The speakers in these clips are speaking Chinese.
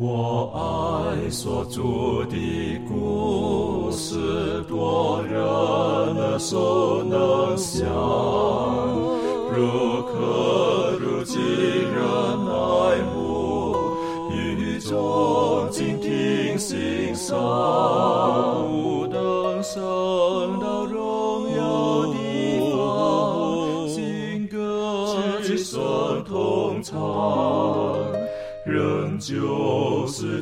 我爱所著的故事，多人耳熟能想，如可如今人爱慕，语中静听心声，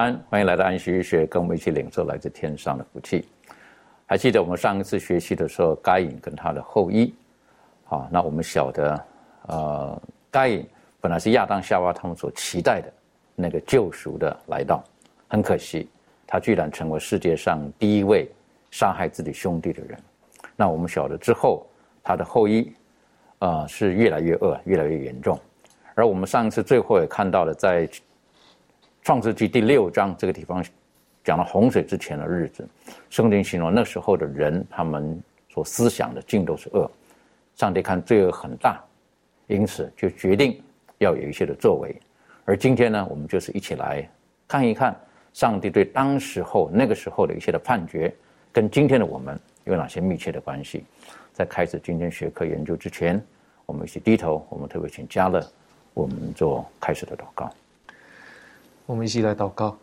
欢迎来到安息日学，跟我们一起领受来自天上的福气。还记得我们上一次学习的时候，该隐跟他的后裔，好，那我们晓得，呃，该隐本来是亚当夏娃他们所期待的那个救赎的来到，很可惜，他居然成为世界上第一位杀害自己兄弟的人。那我们晓得之后，他的后裔，呃，是越来越恶，越来越严重。而我们上一次最后也看到了，在创世纪第六章这个地方讲了洪水之前的日子，圣经形容那时候的人，他们所思想的尽都是恶。上帝看罪恶很大，因此就决定要有一些的作为。而今天呢，我们就是一起来看一看上帝对当时候那个时候的一些的判决，跟今天的我们有哪些密切的关系。在开始今天学科研究之前，我们一起低头，我们特别请嘉乐，我们做开始的祷告。我们一起来祷告。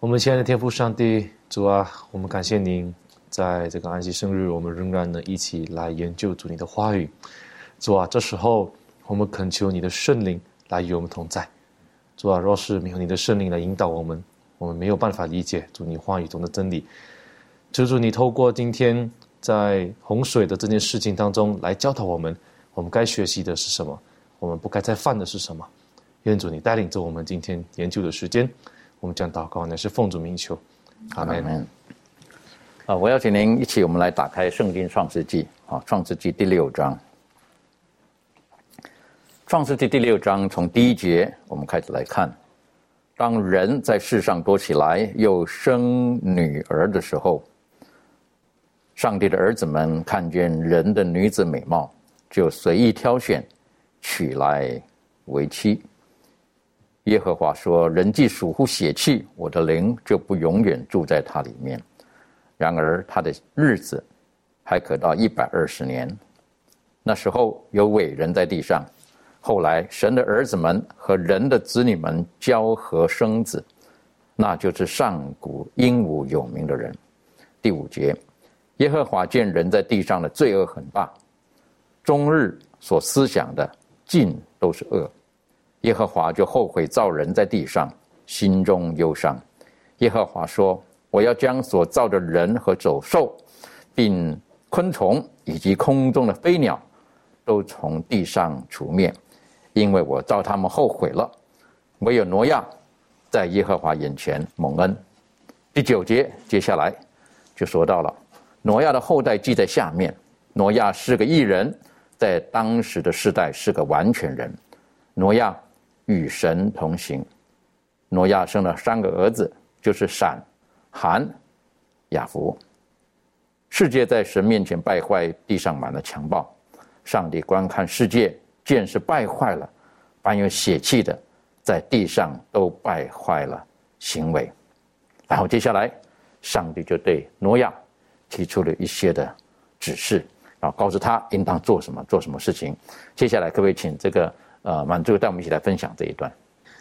我们亲爱的天父上帝，主啊，我们感谢您，在这个安息生日，我们仍然能一起来研究主你的话语。主啊，这时候我们恳求你的圣灵来与我们同在。主啊，若是没有你的圣灵来引导我们，我们没有办法理解主你话语中的真理。求主你透过今天在洪水的这件事情当中来教导我们，我们该学习的是什么，我们不该再犯的是什么。愿主你带领着我们今天研究的时间，我们将祷告乃是奉主名求，阿门。啊，我邀请您一起，我们来打开圣经创世纪啊，创世纪第六章。创世纪第六章从第一节我们开始来看，当人在世上多起来，又生女儿的时候，上帝的儿子们看见人的女子美貌，就随意挑选，娶来为妻。耶和华说：“人既属乎血气，我的灵就不永远住在他里面。然而他的日子还可到一百二十年。那时候有伟人在地上。后来神的儿子们和人的子女们交合生子，那就是上古英武有名的人。”第五节，耶和华见人在地上的罪恶很大，终日所思想的尽都是恶。耶和华就后悔造人在地上，心中忧伤。耶和华说：“我要将所造的人和走兽，并昆虫以及空中的飞鸟，都从地上除灭，因为我造他们后悔了。唯有挪亚在耶和华眼前蒙恩。”第九节接下来就说到了挪亚的后代记在下面。挪亚是个异人，在当时的世代是个完全人。挪亚。与神同行，挪亚生了三个儿子，就是闪、含、雅弗。世界在神面前败坏，地上满了强暴。上帝观看世界，见是败坏了，凡有血气的，在地上都败坏了行为。然后接下来，上帝就对挪亚提出了一些的指示，然后告诉他应当做什么，做什么事情。接下来，各位请这个。呃，满足带我们一起来分享这一段。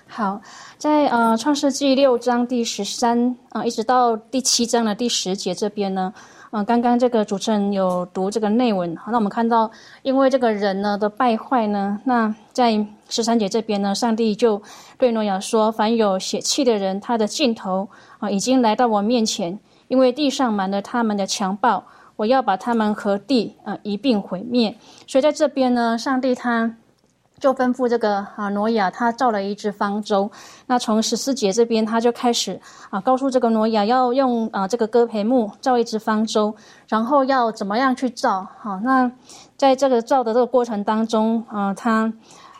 好，在呃创世纪六章第十三啊，一直到第七章的第十节这边呢，嗯，刚刚这个主持人有读这个内文，那我们看到，因为这个人呢的败坏呢，那在十三节这边呢，上帝就对诺亚说：“凡有血气的人，他的尽头啊，已经来到我面前，因为地上满了他们的强暴，我要把他们和地啊一并毁灭。”所以在这边呢，上帝他。就吩咐这个啊挪亚，他造了一只方舟。那从十四节这边，他就开始啊告诉这个挪亚要用啊这个戈培木造一只方舟，然后要怎么样去造。好，那在这个造的这个过程当中啊，他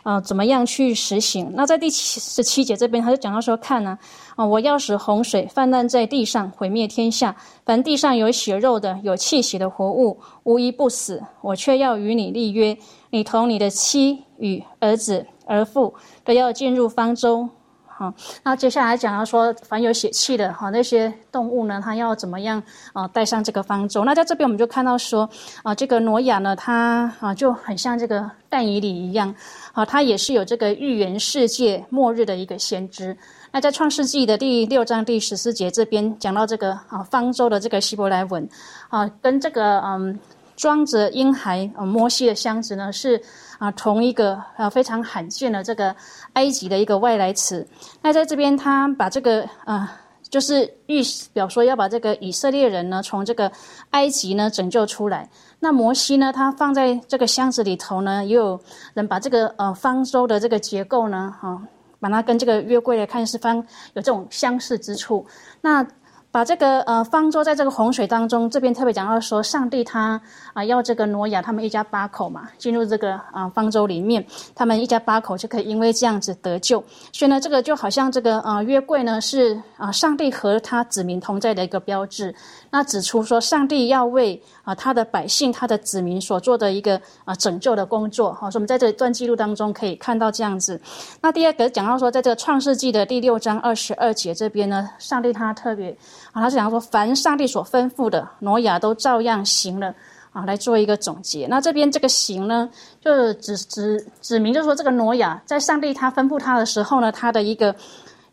啊怎么样去实行？那在第十七节这边，他就讲到说，看呢啊，我要使洪水泛滥在地上，毁灭天下，凡地上有血肉的、有气息的活物，无一不死。我却要与你立约。你同你的妻与儿子、儿妇都要进入方舟，好。那接下来讲到说，凡有血气的哈那些动物呢，它要怎么样啊带上这个方舟？那在这边我们就看到说，啊，这个挪亚呢，他啊就很像这个但以理一样，啊，他也是有这个预言世界末日的一个先知。那在创世纪的第六章第十四节这边讲到这个啊方舟的这个希伯来文，啊，跟这个嗯。装着婴孩呃摩西的箱子呢，是啊同一个啊非常罕见的这个埃及的一个外来词。那在这边，他把这个啊就是预表说要把这个以色列人呢从这个埃及呢拯救出来。那摩西呢，他放在这个箱子里头呢，也有人把这个呃方舟的这个结构呢，哈，把它跟这个约柜来看是方有这种相似之处。那把这个呃方舟在这个洪水当中，这边特别讲到说，上帝他啊要这个挪亚他们一家八口嘛进入这个啊方舟里面，他们一家八口就可以因为这样子得救。所以呢，这个就好像这个啊约柜呢是啊上帝和他子民同在的一个标志。那指出说，上帝要为啊他的百姓、他的子民所做的一个啊拯救的工作。好，所以我们在这段记录当中可以看到这样子。那第二个讲到说，在这个创世纪的第六章二十二节这边呢，上帝他特别。啊，他是讲说，凡上帝所吩咐的，挪亚都照样行了。啊，来做一个总结。那这边这个行呢，就是指指指明，就是说这个挪亚在上帝他吩咐他的时候呢，他的一个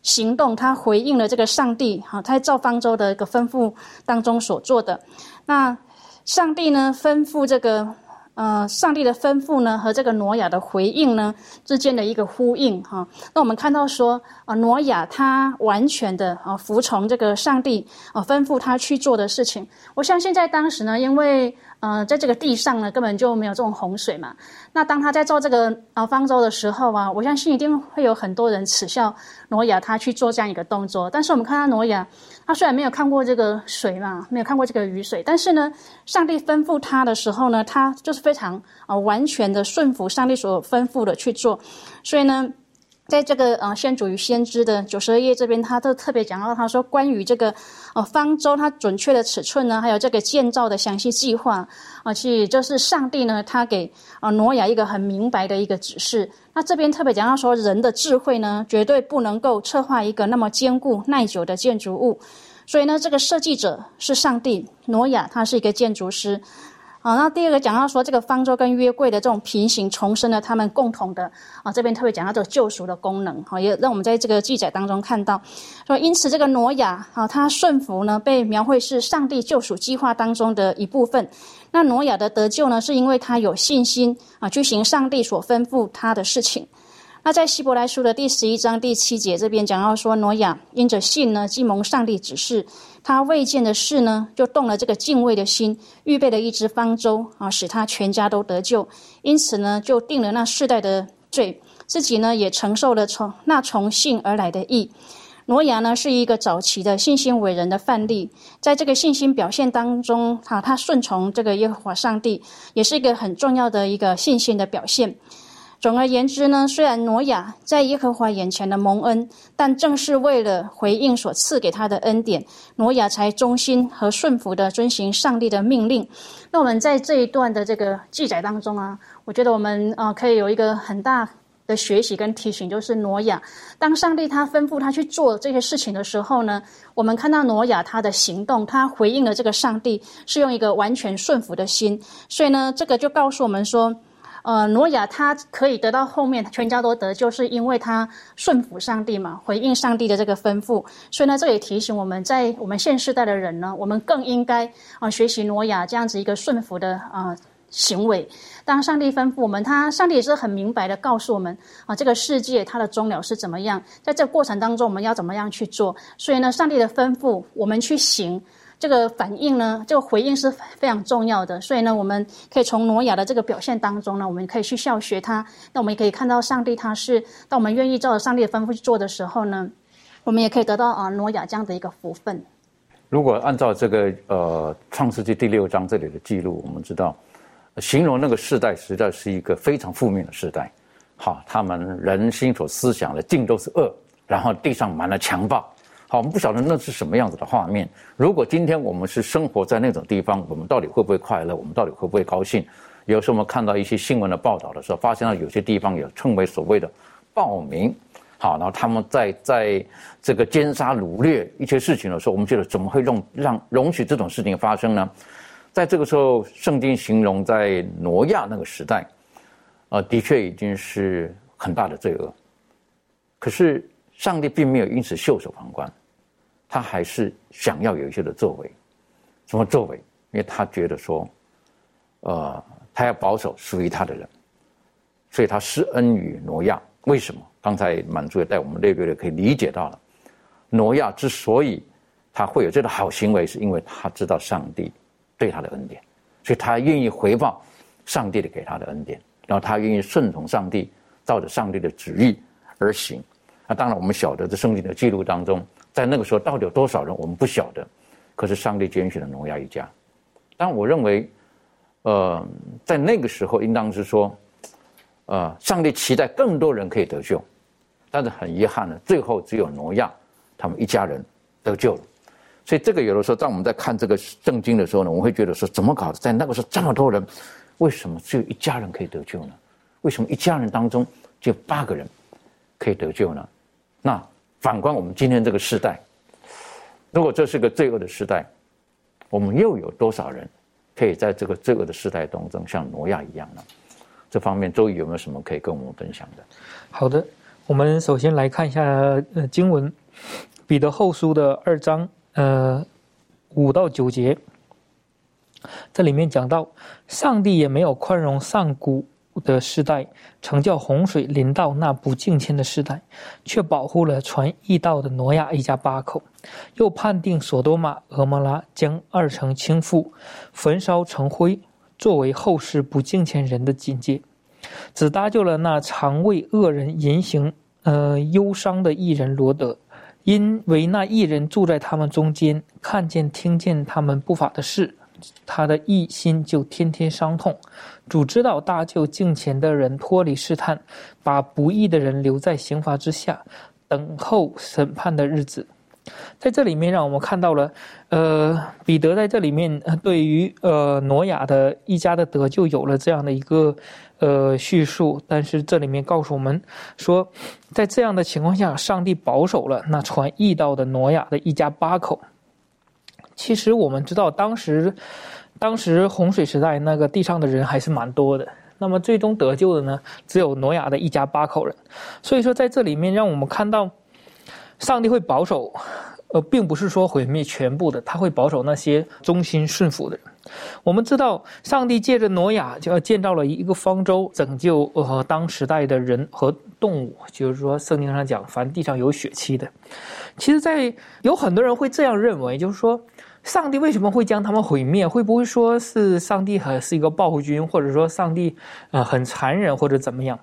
行动，他回应了这个上帝。哈，他在造方舟的一个吩咐当中所做的。那上帝呢，吩咐这个。呃，上帝的吩咐呢和这个挪亚的回应呢之间的一个呼应哈。那我们看到说啊，挪亚他完全的啊服从这个上帝啊吩咐他去做的事情。我相信在当时呢，因为。呃，在这个地上呢，根本就没有这种洪水嘛。那当他在造这个啊方舟的时候啊，我相信一定会有很多人耻笑挪亚他去做这样一个动作。但是我们看到挪亚，他虽然没有看过这个水嘛，没有看过这个雨水，但是呢，上帝吩咐他的时候呢，他就是非常啊完全的顺服上帝所吩咐的去做。所以呢。在这个呃先祖与先知的九十二页这边，他都特别讲到，他说关于这个呃方舟它准确的尺寸呢，还有这个建造的详细计划啊，其实就是上帝呢他给啊挪亚一个很明白的一个指示。那这边特别讲到说，人的智慧呢绝对不能够策划一个那么坚固耐久的建筑物，所以呢这个设计者是上帝，挪亚他是一个建筑师。好，那第二个讲到说，这个方舟跟约柜的这种平行重生呢，他们共同的啊，这边特别讲到这个救赎的功能，哈，也让我们在这个记载当中看到，说因此这个挪亚啊，他顺服呢，被描绘是上帝救赎计划当中的一部分。那挪亚的得救呢，是因为他有信心啊，去行上帝所吩咐他的事情。那在希伯来书的第十一章第七节这边讲到说，挪亚因着信呢，既蒙上帝指示。他未见的事呢，就动了这个敬畏的心，预备了一只方舟啊，使他全家都得救。因此呢，就定了那世代的罪，自己呢也承受了从那从信而来的义。挪亚呢是一个早期的信心伟人的范例，在这个信心表现当中，哈，他顺从这个耶和华上帝，也是一个很重要的一个信心的表现。总而言之呢，虽然挪亚在耶和华眼前的蒙恩，但正是为了回应所赐给他的恩典，挪亚才忠心和顺服的遵行上帝的命令。那我们在这一段的这个记载当中啊，我觉得我们啊可以有一个很大的学习跟提醒，就是挪亚当上帝他吩咐他去做这些事情的时候呢，我们看到挪亚他的行动，他回应了这个上帝是用一个完全顺服的心，所以呢，这个就告诉我们说。呃，挪亚他可以得到后面全家都得救，是因为他顺服上帝嘛，回应上帝的这个吩咐。所以呢，这也提醒我们在我们现世代的人呢，我们更应该啊学习挪亚这样子一个顺服的啊行为。当上帝吩咐我们，他上帝也是很明白的告诉我们啊，这个世界它的终了是怎么样，在这过程当中我们要怎么样去做。所以呢，上帝的吩咐我们去行。这个反应呢，这个回应是非常重要的。所以呢，我们可以从挪亚的这个表现当中呢，我们可以去效学他。那我们也可以看到，上帝他是当我们愿意照着上帝的吩咐去做的时候呢，我们也可以得到啊挪亚这样的一个福分。如果按照这个呃创世纪第六章这里的记录，我们知道，形容那个时代实在是一个非常负面的时代。好，他们人心所思想的尽都是恶，然后地上满了强暴。好，我们不晓得那是什么样子的画面。如果今天我们是生活在那种地方，我们到底会不会快乐？我们到底会不会高兴？有时候我们看到一些新闻的报道的时候，发现到有些地方有称为所谓的暴民。好，然后他们在在这个奸杀掳掠一些事情的时候，我们觉得怎么会容让容许这种事情发生呢？在这个时候，圣经形容在挪亚那个时代，呃，的确已经是很大的罪恶。可是上帝并没有因此袖手旁观，他还是想要有一些的作为。什么作为？因为他觉得说，呃，他要保守属于他的人，所以他施恩于挪亚。为什么？刚才满足也带我们略略的可以理解到了，挪亚之所以他会有这个好行为，是因为他知道上帝对他的恩典，所以他愿意回报上帝的给他的恩典，然后他愿意顺从上帝，照着上帝的旨意而行。那当然，我们晓得这圣经的记录当中，在那个时候到底有多少人，我们不晓得。可是上帝拣选了挪亚一家。但我认为，呃，在那个时候，应当是说。呃，上帝期待更多人可以得救，但是很遗憾呢，最后只有挪亚他们一家人得救了。所以这个有的时候，当我们在看这个圣经的时候呢，我会觉得说，怎么搞的？在那个时候这么多人，为什么只有一家人可以得救呢？为什么一家人当中就八个人可以得救呢？那反观我们今天这个时代，如果这是个罪恶的时代，我们又有多少人可以在这个罪恶的时代当中像挪亚一样呢？这方面，周瑜有没有什么可以跟我们分享的？好的，我们首先来看一下呃经文，《彼得后书》的二章呃五到九节，这里面讲到，上帝也没有宽容上古的时代，曾叫洪水临到那不敬虔的时代，却保护了传义道的挪亚一家八口，又判定索多玛、俄摩拉将二城倾覆，焚烧成灰。作为后世不敬虔人的警戒，只搭救了那常为恶人言行呃忧伤的艺人罗德，因为那艺人住在他们中间，看见听见他们不法的事，他的一心就天天伤痛。主知道搭救敬虔的人脱离试探，把不义的人留在刑罚之下，等候审判的日子。在这里面，让我们看到了，呃，彼得在这里面对于呃挪亚的一家的得救有了这样的一个呃叙述，但是这里面告诉我们说，在这样的情况下，上帝保守了那传义道的挪亚的一家八口。其实我们知道，当时当时洪水时代那个地上的人还是蛮多的，那么最终得救的呢，只有挪亚的一家八口人。所以说，在这里面让我们看到。上帝会保守，呃，并不是说毁灭全部的，他会保守那些忠心顺服的人。我们知道，上帝借着挪亚就要建造了一个方舟，拯救呃当时代的人和动物。就是说，圣经上讲，凡地上有血气的。其实，在有很多人会这样认为，就是说，上帝为什么会将他们毁灭？会不会说是上帝还是一个暴君，或者说上帝呃很残忍，或者怎么样？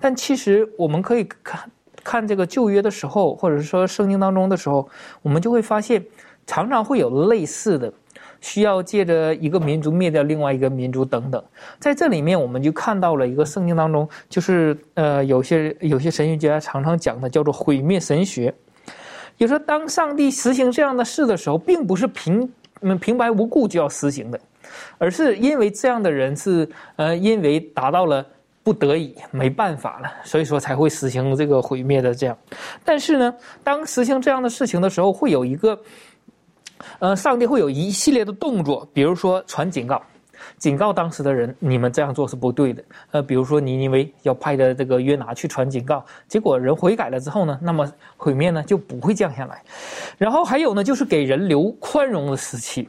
但其实我们可以看。看这个旧约的时候，或者是说圣经当中的时候，我们就会发现，常常会有类似的，需要借着一个民族灭掉另外一个民族等等。在这里面，我们就看到了一个圣经当中，就是呃，有些有些神学家常常讲的叫做毁灭神学。就说当上帝实行这样的事的时候，并不是平平白无故就要实行的，而是因为这样的人是呃，因为达到了。不得已，没办法了，所以说才会实行这个毁灭的这样。但是呢，当实行这样的事情的时候，会有一个，呃，上帝会有一系列的动作，比如说传警告，警告当时的人，你们这样做是不对的。呃，比如说尼尼微要派的这个约拿去传警告，结果人悔改了之后呢，那么毁灭呢就不会降下来。然后还有呢，就是给人留宽容的时期。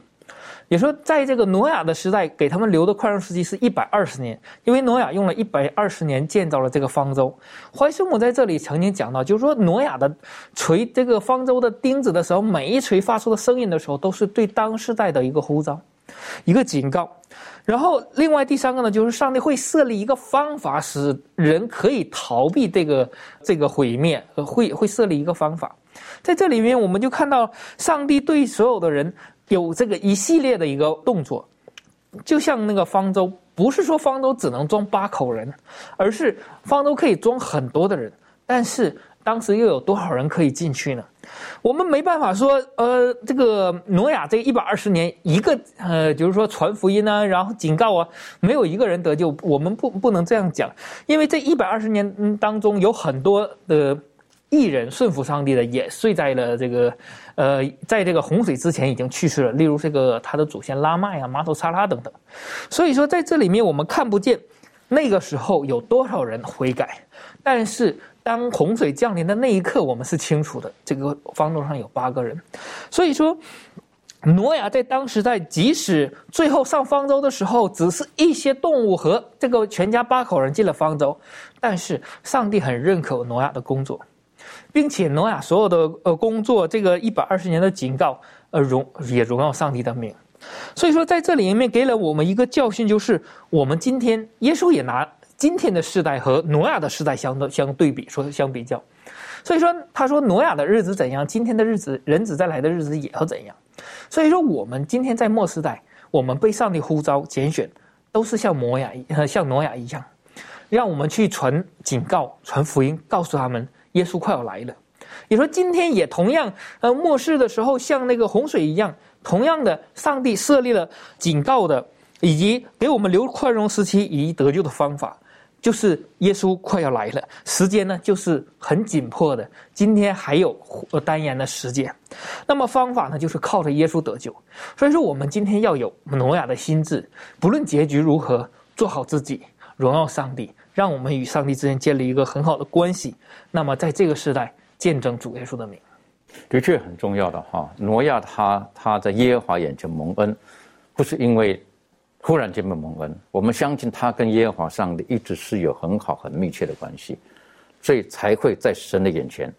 也说在这个挪亚的时代给他们留的宽容时期是一百二十年，因为挪亚用了一百二十年建造了这个方舟。怀师母在这里曾经讲到，就是说挪亚的锤这个方舟的钉子的时候，每一锤发出的声音的时候，都是对当世代的一个呼召，一个警告。然后，另外第三个呢，就是上帝会设立一个方法，使人可以逃避这个这个毁灭，会会设立一个方法。在这里面，我们就看到上帝对所有的人有这个一系列的一个动作，就像那个方舟，不是说方舟只能装八口人，而是方舟可以装很多的人，但是。当时又有多少人可以进去呢？我们没办法说，呃，这个挪亚这一百二十年，一个呃，就是说传福音啊，然后警告啊，没有一个人得救。我们不不能这样讲，因为这一百二十年当中有很多的艺人顺服上帝的，也睡在了这个，呃，在这个洪水之前已经去世了。例如这个他的祖先拉麦啊、马头沙拉等等。所以说，在这里面我们看不见那个时候有多少人悔改，但是。当洪水降临的那一刻，我们是清楚的。这个方舟上有八个人，所以说，挪亚在当时在即使最后上方舟的时候，只是一些动物和这个全家八口人进了方舟，但是上帝很认可挪亚的工作，并且挪亚所有的呃工作，这个一百二十年的警告，呃荣也荣耀上帝的名。所以说，在这里面给了我们一个教训，就是我们今天耶稣也拿。今天的世代和挪亚的时代相对相对比说相比较，所以说他说挪亚的日子怎样，今天的日子人子再来的日子也要怎样。所以说我们今天在末世代，我们被上帝呼召拣选，都是像挪亚像挪亚一样，让我们去传警告、传福音，告诉他们耶稣快要来了。你说今天也同样，呃，末世的时候像那个洪水一样，同样的，上帝设立了警告的，以及给我们留宽容时期以及得救的方法。就是耶稣快要来了，时间呢就是很紧迫的。今天还有单言的时间，那么方法呢就是靠着耶稣得救。所以说，我们今天要有挪亚的心智，不论结局如何，做好自己，荣耀上帝，让我们与上帝之间建立一个很好的关系。那么在这个时代见证主耶稣的名，的确很重要的哈。挪亚他他在耶和华眼前蒙恩，不是因为。忽然间被蒙恩，我们相信他跟耶和华上帝一直是有很好很密切的关系，所以才会在神的眼前，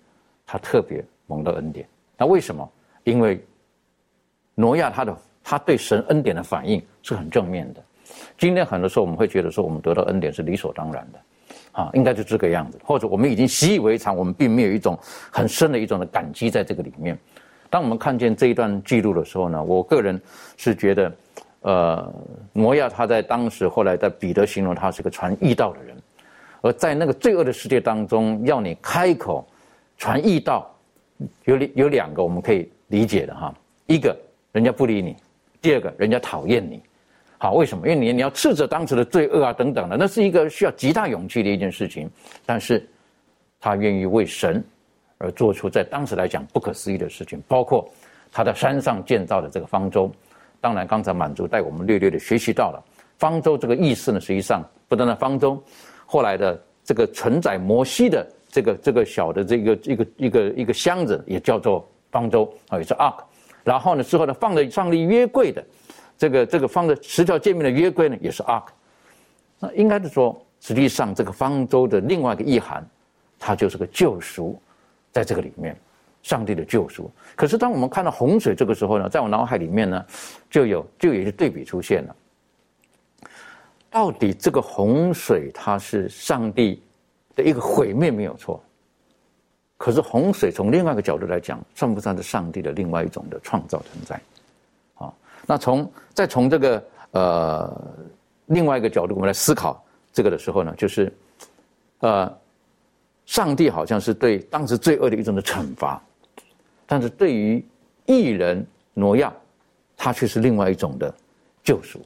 他特别蒙到恩典。那为什么？因为挪亚他的他对神恩典的反应是很正面的。今天很多时候我们会觉得说，我们得到恩典是理所当然的，啊，应该就这个样子，或者我们已经习以为常，我们并没有一种很深的一种的感激在这个里面。当我们看见这一段记录的时候呢，我个人是觉得。呃，挪亚他在当时后来在彼得形容他是个传义道的人，而在那个罪恶的世界当中，要你开口传义道，有有两个我们可以理解的哈，一个人家不理你，第二个人家讨厌你，好，为什么？因为你你要斥责当时的罪恶啊等等的，那是一个需要极大勇气的一件事情，但是他愿意为神而做出在当时来讲不可思议的事情，包括他在山上建造的这个方舟。当然，刚才满足带我们略略的学习到了方舟这个意思呢。实际上，不单单方舟，后来的这个承载摩西的这个这个小的这个一个一个一个箱子也叫做方舟啊，也是 ark。然后呢，之后呢，放在上帝约柜的这个这个放在十条界面的约柜呢，也是 ark。那应该是说，实际上这个方舟的另外一个意涵，它就是个救赎，在这个里面。上帝的救赎。可是，当我们看到洪水这个时候呢，在我脑海里面呢，就有就有一个对比出现了。到底这个洪水它是上帝的一个毁灭没有错，可是洪水从另外一个角度来讲，算不算是上帝的另外一种的创造存在？啊，那从再从这个呃另外一个角度，我们来思考这个的时候呢，就是呃，上帝好像是对当时罪恶的一种的惩罚。但是对于艺人挪亚，他却是另外一种的救赎。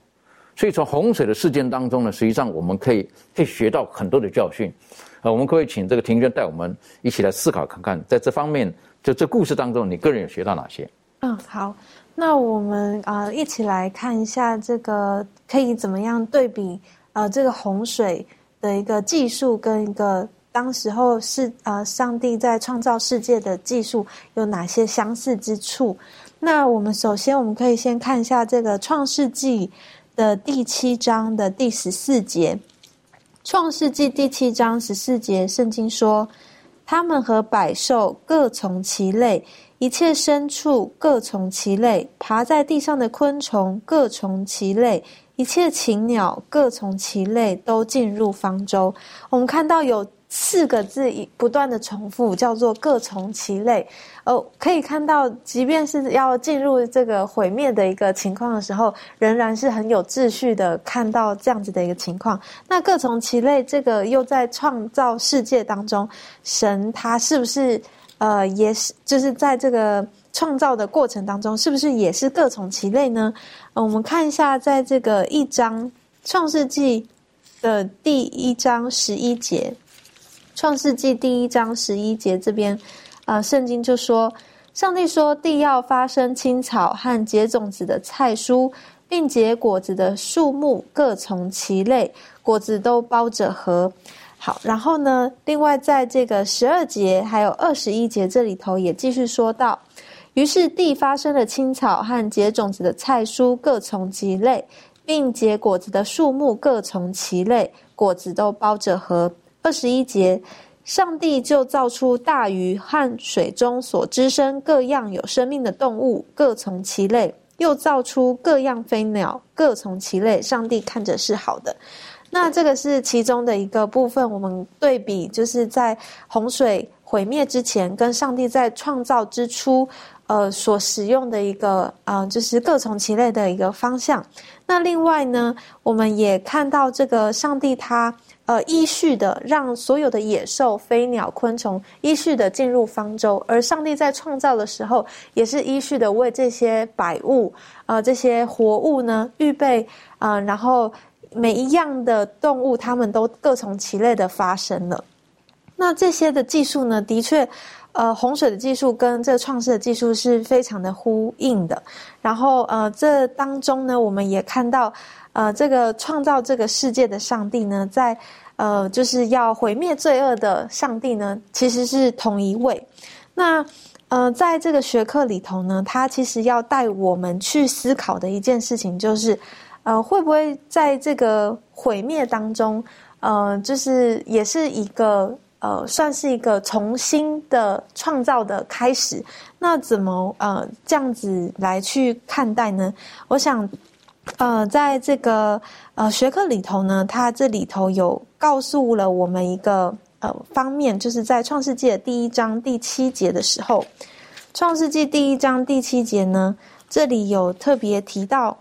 所以从洪水的事件当中呢，实际上我们可以可以学到很多的教训。啊，我们可以请这个庭娟带我们一起来思考看看，在这方面，就这故事当中，你个人有学到哪些？嗯，好，那我们啊一起来看一下这个可以怎么样对比呃这个洪水的一个技术跟一个。当时候是呃，上帝在创造世界的技术有哪些相似之处？那我们首先我们可以先看一下这个创世纪的第七章的第十四节。创世纪第七章十四节，圣经说：“他们和百兽各从其类，一切牲畜各从其类，爬在地上的昆虫各从其类。”一切禽鸟各从其类，都进入方舟。我们看到有四个字一不断的重复，叫做“各从其类”。哦，可以看到，即便是要进入这个毁灭的一个情况的时候，仍然是很有秩序的看到这样子的一个情况。那“各从其类”这个又在创造世界当中，神他是不是呃，也是就是在这个。创造的过程当中，是不是也是各从其类呢？我们看一下，在这个一章创世纪的第一章十一节，创世纪第一章十一节这边，啊，圣经就说，上帝说，地要发生青草和结种子的菜蔬，并结果子的树木各从其类，果子都包着核。好，然后呢，另外在这个十二节还有二十一节这里头也继续说到。于是地发生了青草和结种子的菜蔬各从其类，并结果子的树木各从其类，果子都包着核。二十一节，上帝就造出大鱼和水中所滋生各样有生命的动物各从其类，又造出各样飞鸟各从其类。上帝看着是好的。那这个是其中的一个部分，我们对比就是在洪水毁灭之前，跟上帝在创造之初。呃，所使用的一个啊，就是各从其类的一个方向。那另外呢，我们也看到这个上帝他呃依序的让所有的野兽、飞鸟、昆虫依序的进入方舟，而上帝在创造的时候也是依序的为这些百物啊这些活物呢预备啊，然后每一样的动物它们都各从其类的发生了。那这些的技术呢，的确。呃，洪水的技术跟这创世的技术是非常的呼应的。然后，呃，这当中呢，我们也看到，呃，这个创造这个世界的上帝呢，在呃，就是要毁灭罪恶的上帝呢，其实是同一位。那呃，在这个学科里头呢，他其实要带我们去思考的一件事情，就是呃，会不会在这个毁灭当中，呃，就是也是一个。呃，算是一个重新的创造的开始。那怎么呃这样子来去看待呢？我想，呃，在这个呃学科里头呢，它这里头有告诉了我们一个呃方面，就是在创世纪的第一章第七节的时候，创世纪第一章第七节呢，这里有特别提到，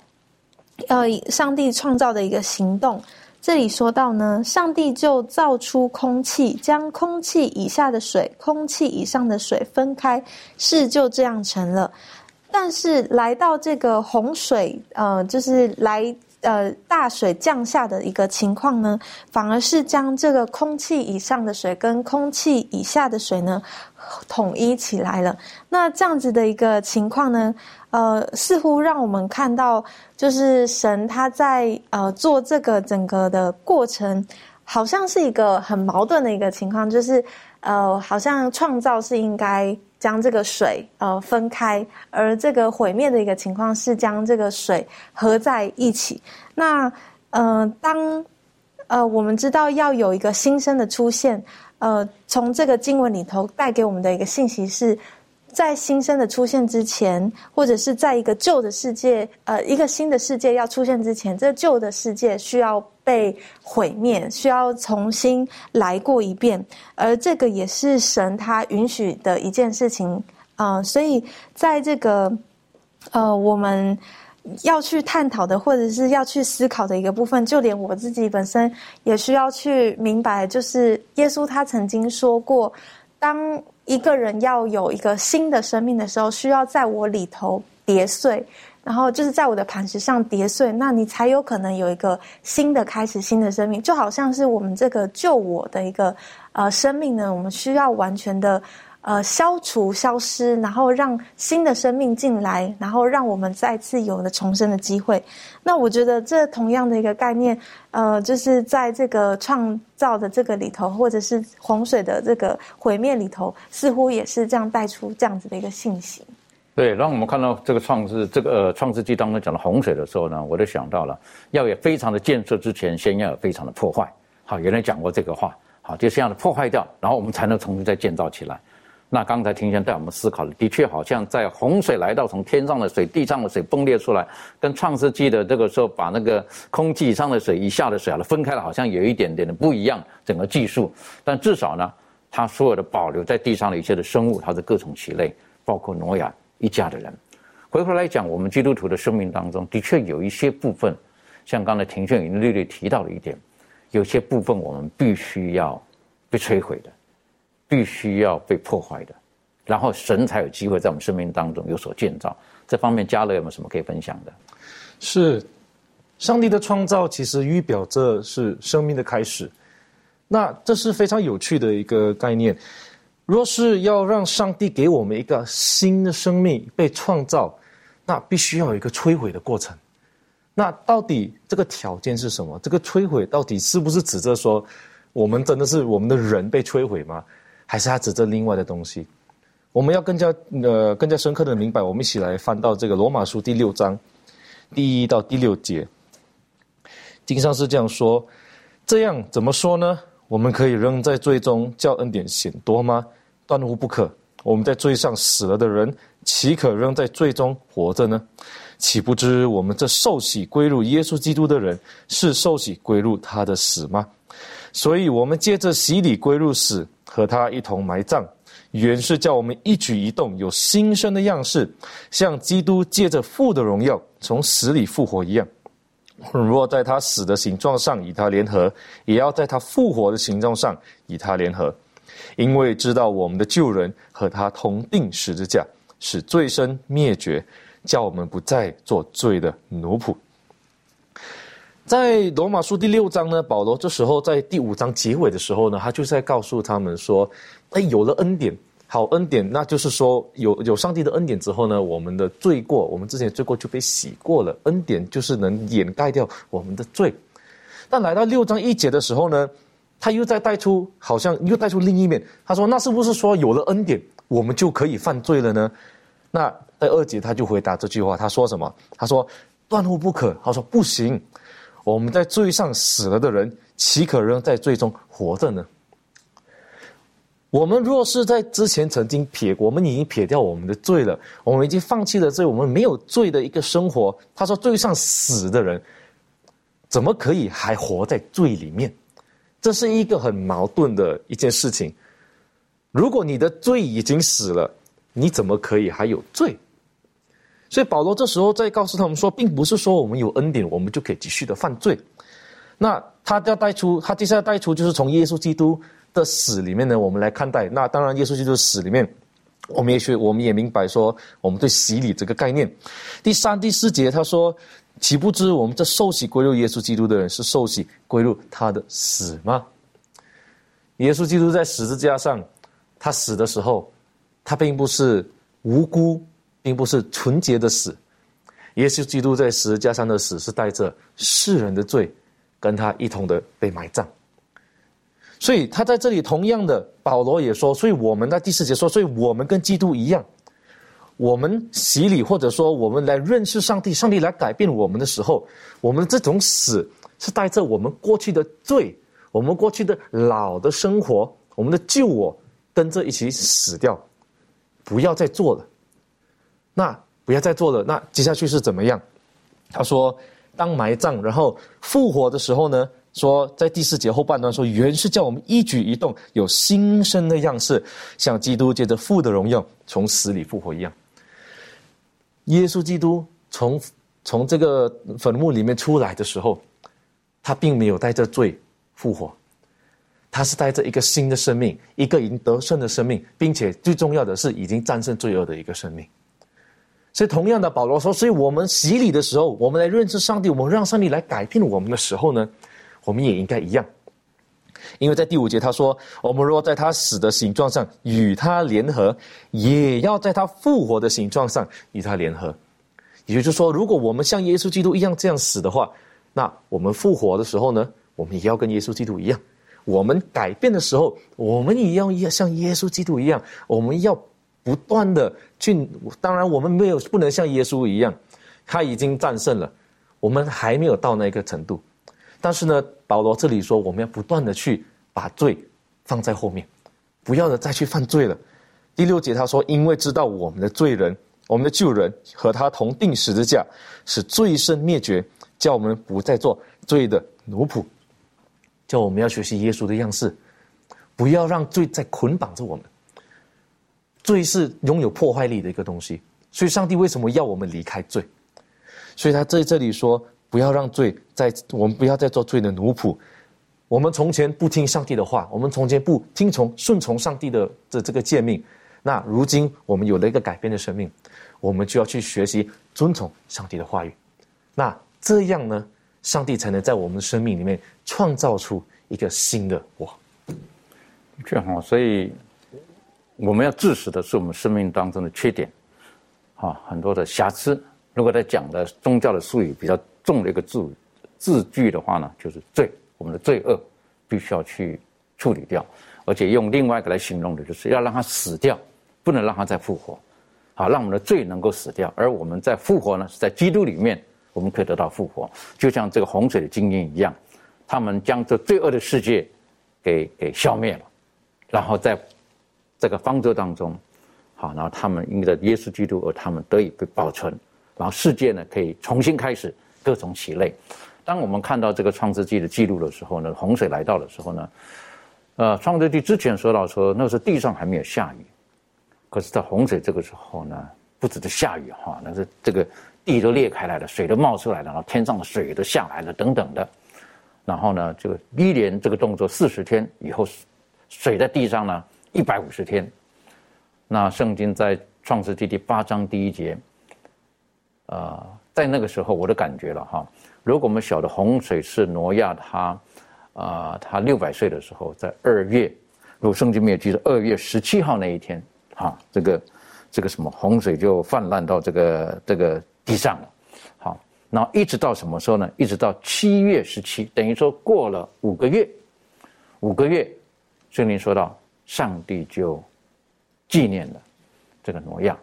呃，上帝创造的一个行动。这里说到呢，上帝就造出空气，将空气以下的水、空气以上的水分开，事就这样成了。但是来到这个洪水，呃，就是来呃大水降下的一个情况呢，反而是将这个空气以上的水跟空气以下的水呢统一起来了。那这样子的一个情况呢？呃，似乎让我们看到，就是神他在呃做这个整个的过程，好像是一个很矛盾的一个情况，就是呃，好像创造是应该将这个水呃分开，而这个毁灭的一个情况是将这个水合在一起。那呃，当呃我们知道要有一个新生的出现，呃，从这个经文里头带给我们的一个信息是。在新生的出现之前，或者是在一个旧的世界，呃，一个新的世界要出现之前，这旧的世界需要被毁灭，需要重新来过一遍。而这个也是神他允许的一件事情啊。所以，在这个呃，我们要去探讨的，或者是要去思考的一个部分，就连我自己本身也需要去明白，就是耶稣他曾经说过，当。一个人要有一个新的生命的时候，需要在我里头叠碎，然后就是在我的磐石上叠碎，那你才有可能有一个新的开始，新的生命。就好像是我们这个救我的一个呃生命呢，我们需要完全的。呃，消除、消失，然后让新的生命进来，然后让我们再次有了重生的机会。那我觉得这同样的一个概念，呃，就是在这个创造的这个里头，或者是洪水的这个毁灭里头，似乎也是这样带出这样子的一个信息。对，让我们看到这个创世这个呃创世纪当中讲的洪水的时候呢，我就想到了，要有非常的建设之前，先要有非常的破坏。好，有人讲过这个话，好，就这样的破坏掉，然后我们才能重新再建造起来。那刚才庭先带我们思考的，的确好像在洪水来到，从天上的水、地上的水崩裂出来，跟创世纪的这个时候把那个空气以上的水、以下的水啊分开了，好像有一点点的不一样。整个技术，但至少呢，它所有的保留在地上的一切的生物，它是各种其类，包括挪亚。一家的人，回头来讲，我们基督徒的生命当中的确有一些部分，像刚才庭炫云略略提到了一点，有些部分我们必须要被摧毁的，必须要被破坏的，然后神才有机会在我们生命当中有所建造。这方面，嘉乐有没有什么可以分享的？是，上帝的创造其实预表着是生命的开始，那这是非常有趣的一个概念。若是要让上帝给我们一个新的生命被创造，那必须要有一个摧毁的过程。那到底这个条件是什么？这个摧毁到底是不是指着说，我们真的是我们的人被摧毁吗？还是他指着另外的东西？我们要更加呃更加深刻的明白。我们一起来翻到这个罗马书第六章第一到第六节，经上是这样说：这样怎么说呢？我们可以扔在最终叫恩典显多吗？断乎不可！我们在罪上死了的人，岂可仍在罪中活着呢？岂不知我们这受洗归入耶稣基督的人，是受洗归入他的死吗？所以，我们借着洗礼归入死，和他一同埋葬，原是叫我们一举一动有新生的样式，像基督借着父的荣耀从死里复活一样。若在他死的形状上与他联合，也要在他复活的形状上与他联合。因为知道我们的旧人和他同定十字架，使罪身灭绝，叫我们不再做罪的奴仆。在罗马书第六章呢，保罗这时候在第五章结尾的时候呢，他就在告诉他们说：“哎，有了恩典，好恩典，那就是说有有上帝的恩典之后呢，我们的罪过，我们之前罪过就被洗过了，恩典就是能掩盖掉我们的罪。但来到六章一节的时候呢？”他又在带出，好像又带出另一面。他说：“那是不是说有了恩典，我们就可以犯罪了呢？”那在二节他就回答这句话，他说什么？他说：“断乎不可。”他说：“不行，我们在罪上死了的人，岂可仍在罪中活着呢？我们若是在之前曾经撇，我们已经撇掉我们的罪了，我们已经放弃了罪，我们没有罪的一个生活。他说：罪上死的人，怎么可以还活在罪里面？”这是一个很矛盾的一件事情。如果你的罪已经死了，你怎么可以还有罪？所以保罗这时候在告诉他们说，并不是说我们有恩典，我们就可以继续的犯罪。那他要带出，他接下来带出就是从耶稣基督的死里面呢，我们来看待。那当然，耶稣基督的死里面，我们也许我们也明白说，我们对洗礼这个概念。第三、第四节他说。岂不知我们这受洗归入耶稣基督的人，是受洗归入他的死吗？耶稣基督在十字架上，他死的时候，他并不是无辜，并不是纯洁的死。耶稣基督在十字架上的死，是带着世人的罪，跟他一同的被埋葬。所以他在这里同样的，保罗也说，所以我们在第四节说，所以我们跟基督一样。我们洗礼，或者说我们来认识上帝，上帝来改变我们的时候，我们这种死是带着我们过去的罪，我们过去的老的生活，我们的旧我跟着一起死掉，不要再做了。那不要再做了。那接下去是怎么样？他说，当埋葬，然后复活的时候呢？说在第四节后半段说，原是叫我们一举一动有新生的样式，像基督借着父的荣耀从死里复活一样。耶稣基督从从这个坟墓里面出来的时候，他并没有带着罪复活，他是带着一个新的生命，一个已经得胜的生命，并且最重要的是已经战胜罪恶的一个生命。所以，同样的，保罗说，所以我们洗礼的时候，我们来认识上帝，我们让上帝来改变我们的时候呢，我们也应该一样。因为在第五节他说：“我们若在他死的形状上与他联合，也要在他复活的形状上与他联合。”也就是说，如果我们像耶稣基督一样这样死的话，那我们复活的时候呢，我们也要跟耶稣基督一样。我们改变的时候，我们也要要像耶稣基督一样，我们要不断的去，当然我们没有不能像耶稣一样，他已经战胜了，我们还没有到那个程度。但是呢，保罗这里说，我们要不断的去把罪放在后面，不要的再去犯罪了。第六节他说，因为知道我们的罪人，我们的旧人和他同定十字架，使罪身灭绝，叫我们不再做罪的奴仆，叫我们要学习耶稣的样式，不要让罪再捆绑着我们。罪是拥有破坏力的一个东西，所以上帝为什么要我们离开罪？所以他在这里说，不要让罪在我们不要再做罪的奴仆。我们从前不听上帝的话，我们从前不听从顺从上帝的这这个诫命。那如今我们有了一个改变的生命，我们就要去学习遵从上帝的话语。那这样呢，上帝才能在我们的生命里面创造出一个新的我。这样所以我们要致死的是我们生命当中的缺点，啊，很多的瑕疵。如果在讲的宗教的术语比较重的一个字字句的话呢，就是罪，我们的罪恶必须要去处理掉，而且用另外一个来形容的，就是要让它死掉。不能让他再复活，好，让我们的罪能够死掉，而我们在复活呢，是在基督里面，我们可以得到复活，就像这个洪水的经验一样，他们将这罪恶的世界给给消灭了，然后在这个方舟当中，好，然后他们因着耶稣基督而他们得以被保存，然后世界呢可以重新开始，各种喜类。当我们看到这个创世纪的记录的时候呢，洪水来到的时候呢，呃，创世纪之前说到说，那时候地上还没有下雨。可是，在洪水这个时候呢，不止是下雨哈，那是这个地都裂开来了，水都冒出来了，然后天上的水都下来了，等等的。然后呢，这个一连这个动作四十天以后，水在地上呢一百五十天。那圣经在创世纪第八章第一节，呃，在那个时候我的感觉了哈，如果我们晓得洪水是挪亚他，啊，他六百岁的时候，在二月，如果圣经没有记得二月十七号那一天。哈，这个这个什么洪水就泛滥到这个这个地上了。好，然后一直到什么时候呢？一直到七月十七，等于说过了五个月，五个月，圣经说到上帝就纪念了这个挪亚。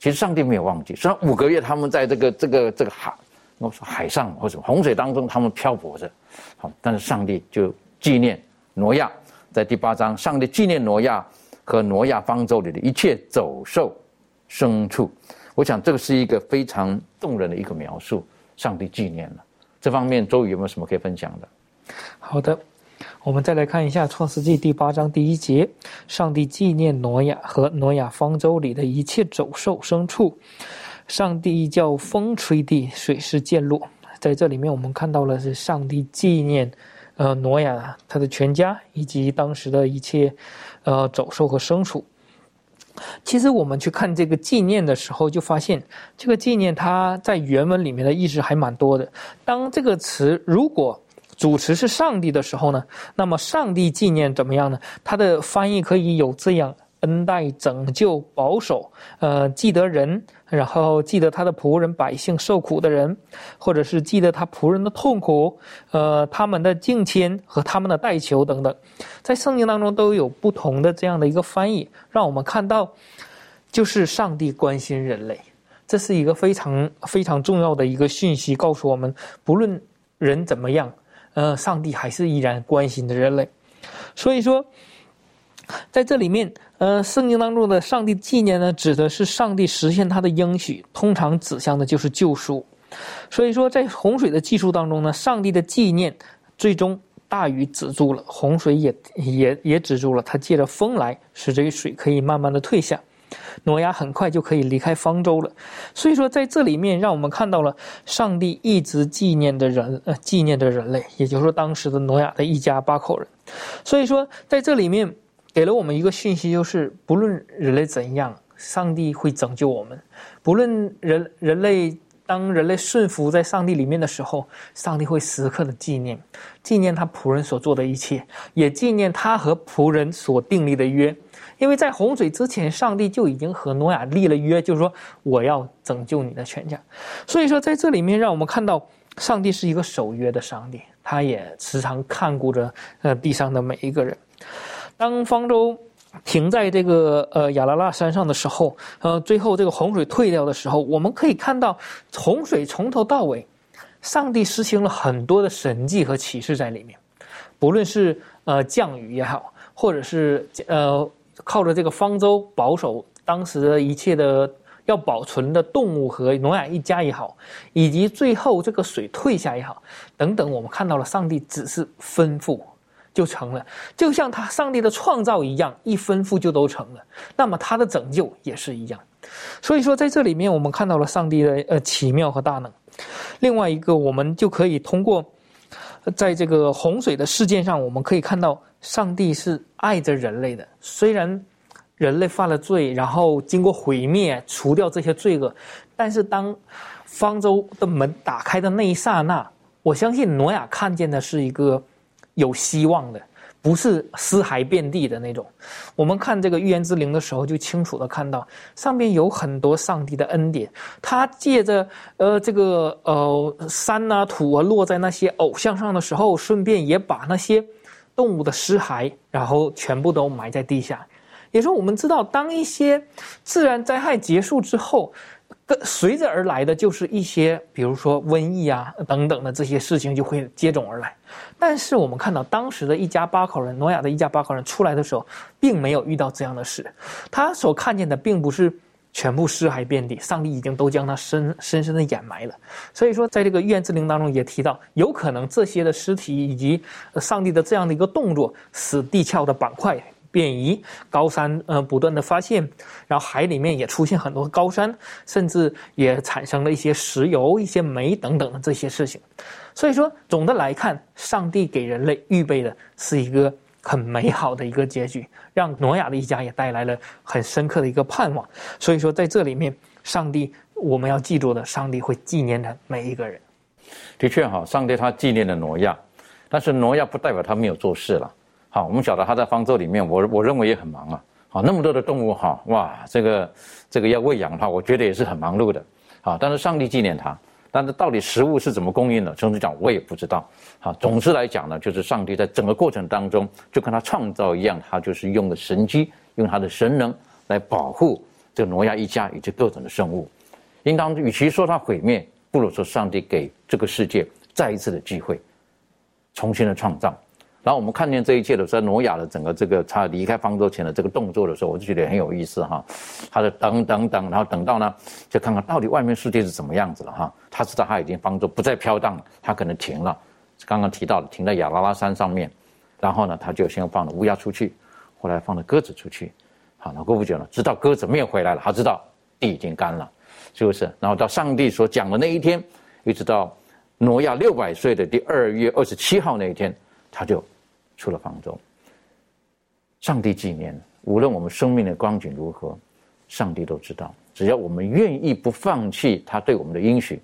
其实上帝没有忘记，虽然五个月他们在这个这个这个海，我说海上或者洪水当中他们漂泊着，好，但是上帝就纪念挪亚，在第八章，上帝纪念挪亚。和挪亚方舟里的一切走兽、牲畜，我想这个是一个非常动人的一个描述。上帝纪念了这方面，周宇有没有什么可以分享的？好的，我们再来看一下《创世纪》第八章第一节：上帝纪念挪亚和挪亚方舟里的一切走兽、牲畜。上帝叫风吹地，水势渐落。在这里面，我们看到了是上帝纪念。呃，挪亚他的全家以及当时的一切，呃，走兽和牲畜。其实我们去看这个纪念的时候，就发现这个纪念它在原文里面的意思还蛮多的。当这个词如果主持是上帝的时候呢，那么上帝纪念怎么样呢？它的翻译可以有这样。恩待、拯救、保守，呃，记得人，然后记得他的仆人、百姓受苦的人，或者是记得他仆人的痛苦，呃，他们的敬谦和他们的代求等等，在圣经当中都有不同的这样的一个翻译，让我们看到，就是上帝关心人类，这是一个非常非常重要的一个讯息，告诉我们，不论人怎么样，呃，上帝还是依然关心着人类，所以说。在这里面，呃，圣经当中的上帝纪念呢，指的是上帝实现他的应许，通常指向的就是救赎。所以说，在洪水的记述当中呢，上帝的纪念最终大雨止住了，洪水也也也止住了。他借着风来，使这个水可以慢慢的退下，挪亚很快就可以离开方舟了。所以说，在这里面，让我们看到了上帝一直纪念的人，呃，纪念着人类，也就是说，当时的挪亚的一家八口人。所以说，在这里面。给了我们一个讯息，就是不论人类怎样，上帝会拯救我们；不论人人类当人类顺服在上帝里面的时候，上帝会时刻的纪念，纪念他仆人所做的一切，也纪念他和仆人所订立的约。因为在洪水之前，上帝就已经和挪亚立了约，就是说我要拯救你的全家。所以说，在这里面让我们看到，上帝是一个守约的上帝，他也时常看顾着呃地上的每一个人。当方舟停在这个呃亚拉拉山上的时候，呃，最后这个洪水退掉的时候，我们可以看到洪水从头到尾，上帝实行了很多的神迹和启示在里面，不论是呃降雨也好，或者是呃靠着这个方舟保守当时的一切的要保存的动物和挪亚一家也好，以及最后这个水退下也好，等等，我们看到了上帝只是吩咐。就成了，就像他上帝的创造一样，一吩咐就都成了。那么他的拯救也是一样。所以说，在这里面我们看到了上帝的呃奇妙和大能。另外一个，我们就可以通过在这个洪水的事件上，我们可以看到上帝是爱着人类的。虽然人类犯了罪，然后经过毁灭除掉这些罪恶，但是当方舟的门打开的那一刹那，我相信挪亚看见的是一个。有希望的，不是尸骸遍地的那种。我们看这个预言之灵的时候，就清楚的看到上面有很多上帝的恩典。他借着呃这个呃山啊土啊落在那些偶像上的时候，顺便也把那些动物的尸骸，然后全部都埋在地下。也是我们知道，当一些自然灾害结束之后。随着而来的就是一些，比如说瘟疫啊等等的这些事情就会接踵而来。但是我们看到当时的一家八口人，挪亚的一家八口人出来的时候，并没有遇到这样的事。他所看见的并不是全部尸骸遍地，上帝已经都将他深深深的掩埋了。所以说，在这个预言之灵当中也提到，有可能这些的尸体以及上帝的这样的一个动作，使地壳的板块。变移，高山呃不断的发现，然后海里面也出现很多高山，甚至也产生了一些石油、一些煤等等的这些事情。所以说，总的来看，上帝给人类预备的是一个很美好的一个结局，让挪亚的一家也带来了很深刻的一个盼望。所以说，在这里面，上帝我们要记住的，上帝会纪念的每一个人。的确哈，上帝他纪念了挪亚，但是挪亚不代表他没有做事了。好，我们晓得他在方舟里面，我我认为也很忙啊。好，那么多的动物哈，哇，这个这个要喂养的话，我觉得也是很忙碌的。好，但是上帝纪念他，但是到底食物是怎么供应的，总之讲我也不知道。好，总之来讲呢，就是上帝在整个过程当中，就跟他创造一样，他就是用的神机，用他的神能来保护这个挪亚一家以及各种的生物。应当与其说他毁灭，不如说上帝给这个世界再一次的机会，重新的创造。然后我们看见这一切的时候，挪亚的整个这个他离开方舟前的这个动作的时候，我就觉得很有意思哈。他的等等等，然后等到呢，就看看到底外面世界是怎么样子了哈。他知道他已经方舟不再飘荡，他可能停了。刚刚提到的停在亚拉拉山上面，然后呢，他就先放了乌鸦出去，后来放了鸽子出去。好，那过不久呢，直到鸽子没有回来了，他知道地已经干了，是不是？然后到上帝所讲的那一天，一直到挪亚六百岁的第二月二十七号那一天。他就出了方舟。上帝纪念，无论我们生命的光景如何，上帝都知道。只要我们愿意不放弃他对我们的应许，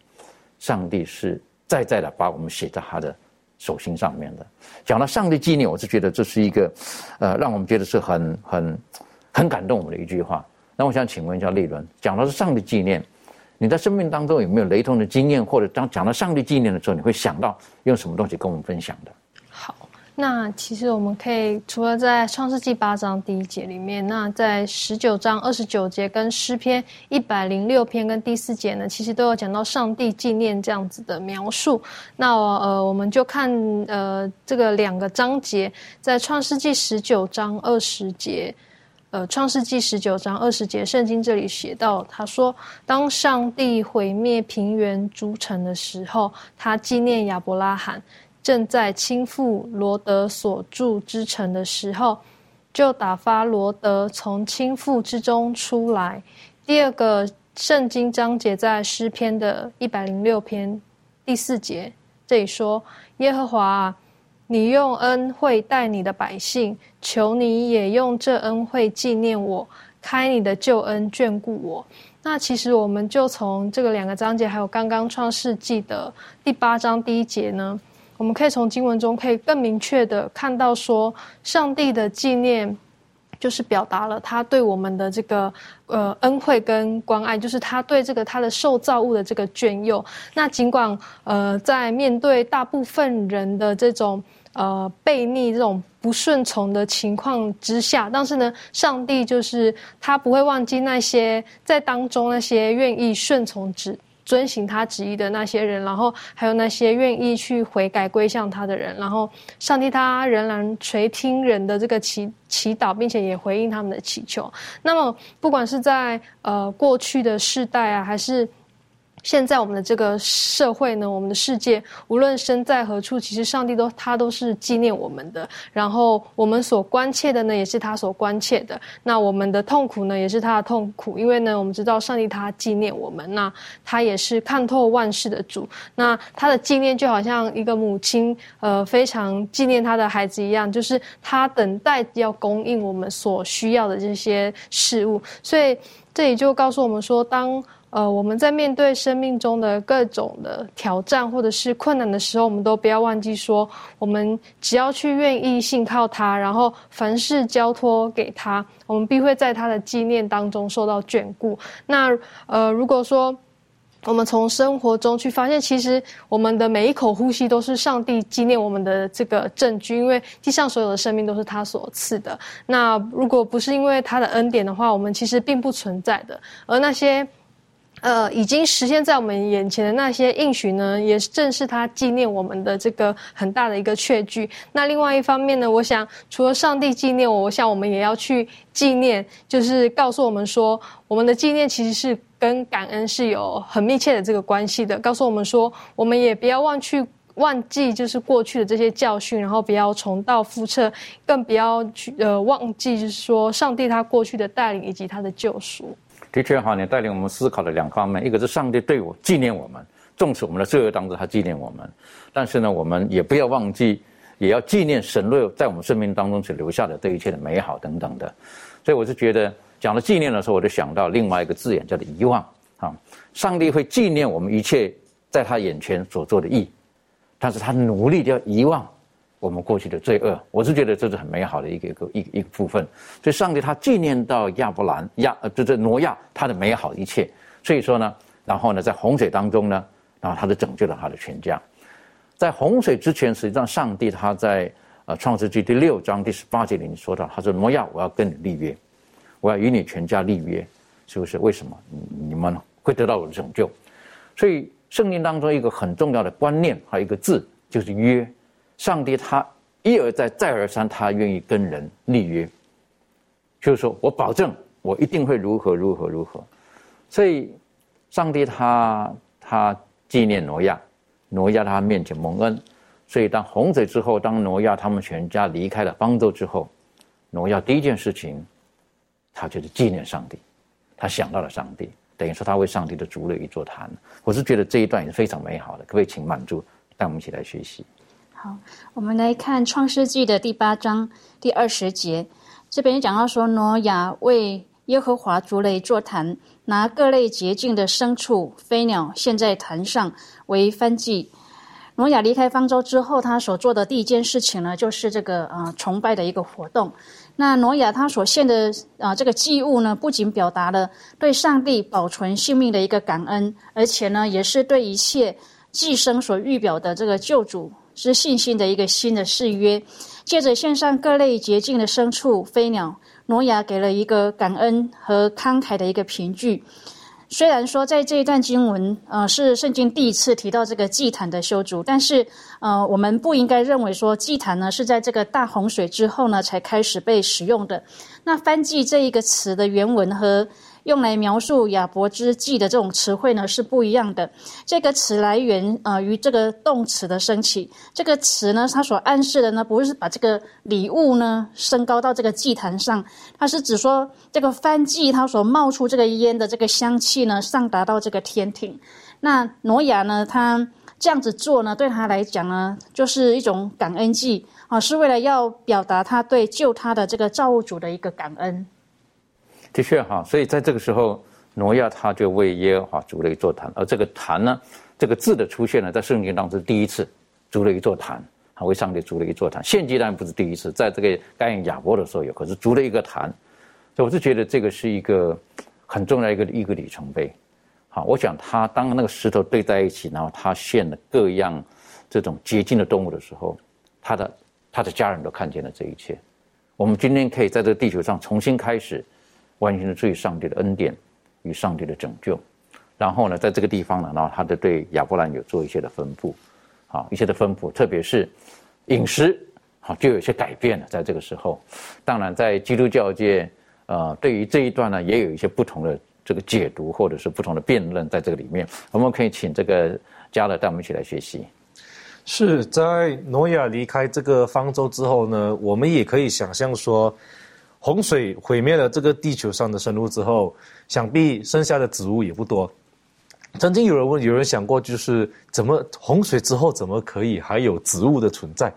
上帝是在在的把我们写在他的手心上面的。讲到上帝纪念，我是觉得这是一个，呃，让我们觉得是很很很感动我们的一句话。那我想请问一下利伦，讲到是上帝纪念，你在生命当中有没有雷同的经验，或者当讲到上帝纪念的时候，你会想到用什么东西跟我们分享的？那其实我们可以除了在创世纪八章第一节里面，那在十九章二十九节跟诗篇一百零六篇跟第四节呢，其实都有讲到上帝纪念这样子的描述。那呃，我们就看呃这个两个章节，在创世纪十九章二十节，呃，创世纪十九章二十节，圣经这里写到，他说，当上帝毁灭平原诸城的时候，他纪念亚伯拉罕。正在倾覆罗德所住之城的时候，就打发罗德从倾覆之中出来。第二个圣经章节在诗篇的一百零六篇第四节，这里说：“耶和华啊，你用恩惠待你的百姓，求你也用这恩惠纪念我，开你的救恩眷顾我。”那其实我们就从这个两个章节，还有刚刚创世纪的第八章第一节呢。我们可以从经文中可以更明确的看到，说上帝的纪念，就是表达了他对我们的这个呃恩惠跟关爱，就是他对这个他的受造物的这个眷佑。那尽管呃在面对大部分人的这种呃悖逆、这种不顺从的情况之下，但是呢，上帝就是他不会忘记那些在当中那些愿意顺从旨。遵行他旨意的那些人，然后还有那些愿意去悔改归向他的人，然后上帝他仍然垂听人的这个祈祈祷，并且也回应他们的祈求。那么，不管是在呃过去的世代啊，还是。现在我们的这个社会呢，我们的世界，无论身在何处，其实上帝都他都是纪念我们的。然后我们所关切的呢，也是他所关切的。那我们的痛苦呢，也是他的痛苦。因为呢，我们知道上帝他纪念我们，那他也是看透万事的主。那他的纪念就好像一个母亲，呃，非常纪念他的孩子一样，就是他等待要供应我们所需要的这些事物。所以这里就告诉我们说，当。呃，我们在面对生命中的各种的挑战或者是困难的时候，我们都不要忘记说，我们只要去愿意信靠他，然后凡事交托给他，我们必会在他的纪念当中受到眷顾。那呃，如果说我们从生活中去发现，其实我们的每一口呼吸都是上帝纪念我们的这个证据，因为地上所有的生命都是他所赐的。那如果不是因为他的恩典的话，我们其实并不存在的。而那些。呃，已经实现在我们眼前的那些应许呢，也正是他纪念我们的这个很大的一个确据。那另外一方面呢，我想除了上帝纪念我，我想我们也要去纪念，就是告诉我们说，我们的纪念其实是跟感恩是有很密切的这个关系的。告诉我们说，我们也不要忘去忘记，就是过去的这些教训，然后不要重蹈覆辙，更不要去呃忘记，就是说上帝他过去的带领以及他的救赎。的确哈，你带领我们思考的两方面，一个是上帝对我纪念我们，重视我们的罪恶当中，他纪念我们。但是呢，我们也不要忘记，也要纪念神为在我们生命当中所留下的这一切的美好等等的。所以我是觉得，讲到纪念的时候，我就想到另外一个字眼，叫做遗忘啊。上帝会纪念我们一切在他眼前所做的义，但是他努力的要遗忘。我们过去的罪恶，我是觉得这是很美好的一个一个一一个部分。所以上帝他纪念到亚伯兰亚，呃，就是挪亚他的美好一切。所以说呢，然后呢，在洪水当中呢，然后他就拯救了他的全家。在洪水之前，实际上上帝他在呃创世纪第六章第十八节里面说到，他说挪亚，我要跟你立约，我要与你全家立约，是不是？为什么你们会得到我的拯救？所以圣经当中一个很重要的观念，还有一个字就是约。上帝他一而再再而三，他愿意跟人立约，就是说我保证我一定会如何如何如何。所以，上帝他他纪念挪亚，挪亚他面前蒙恩。所以当洪水之后，当挪亚他们全家离开了方舟之后，挪亚第一件事情，他就是纪念上帝，他想到了上帝，等于说他为上帝的筑了一座坛。我是觉得这一段也是非常美好的，可不可以请满足带我们一起来学习？好，我们来看《创世纪》的第八章第二十节，这边讲到说，挪亚为耶和华筑了一座坛，拿各类洁净的牲畜、飞鸟献在坛上为燔祭。挪亚离开方舟之后，他所做的第一件事情呢，就是这个啊崇拜的一个活动。那挪亚他所献的啊这个祭物呢，不仅表达了对上帝保存性命的一个感恩，而且呢，也是对一切寄生所预表的这个救主。是信心的一个新的誓约。借着献上各类洁净的牲畜、飞鸟，挪亚给了一个感恩和慷慨的一个凭据。虽然说在这一段经文，呃，是圣经第一次提到这个祭坛的修筑，但是，呃，我们不应该认为说祭坛呢是在这个大洪水之后呢才开始被使用的。那翻祭这一个词的原文和。用来描述亚伯之祭的这种词汇呢是不一样的。这个词来源啊于这个动词的升起。这个词呢，它所暗示的呢，不是把这个礼物呢升高到这个祭坛上，它是指说这个翻祭它所冒出这个烟的这个香气呢上达到这个天庭。那挪亚呢，他这样子做呢，对他来讲呢，就是一种感恩祭啊，是为了要表达他对救他的这个造物主的一个感恩。的确哈，所以在这个时候，挪亚他就为耶和华筑了一座坛，而这个坛呢，这个字的出现呢，在圣经当中第一次，筑了一座坛，他为上帝筑了一座坛。献祭当然不是第一次，在这个该隐亚伯的时候有，可是筑了一个坛，所以我是觉得这个是一个很重要一个一个里程碑。好，我想他当那个石头堆在一起，然后他献了各样这种洁净的动物的时候，他的他的家人都看见了这一切。我们今天可以在这个地球上重新开始，完全的注意上帝的恩典与上帝的拯救。然后呢，在这个地方呢，然后他就对亚伯兰有做一些的吩咐，好一些的吩咐，特别是饮食，好就有些改变了。在这个时候，当然在基督教界，呃，对于这一段呢，也有一些不同的这个解读，或者是不同的辩论，在这个里面，我们可以请这个加勒带我们一起来学习。是在挪亚离开这个方舟之后呢，我们也可以想象说，洪水毁灭了这个地球上的生物之后，想必剩下的植物也不多。曾经有人问，有人想过，就是怎么洪水之后怎么可以还有植物的存在？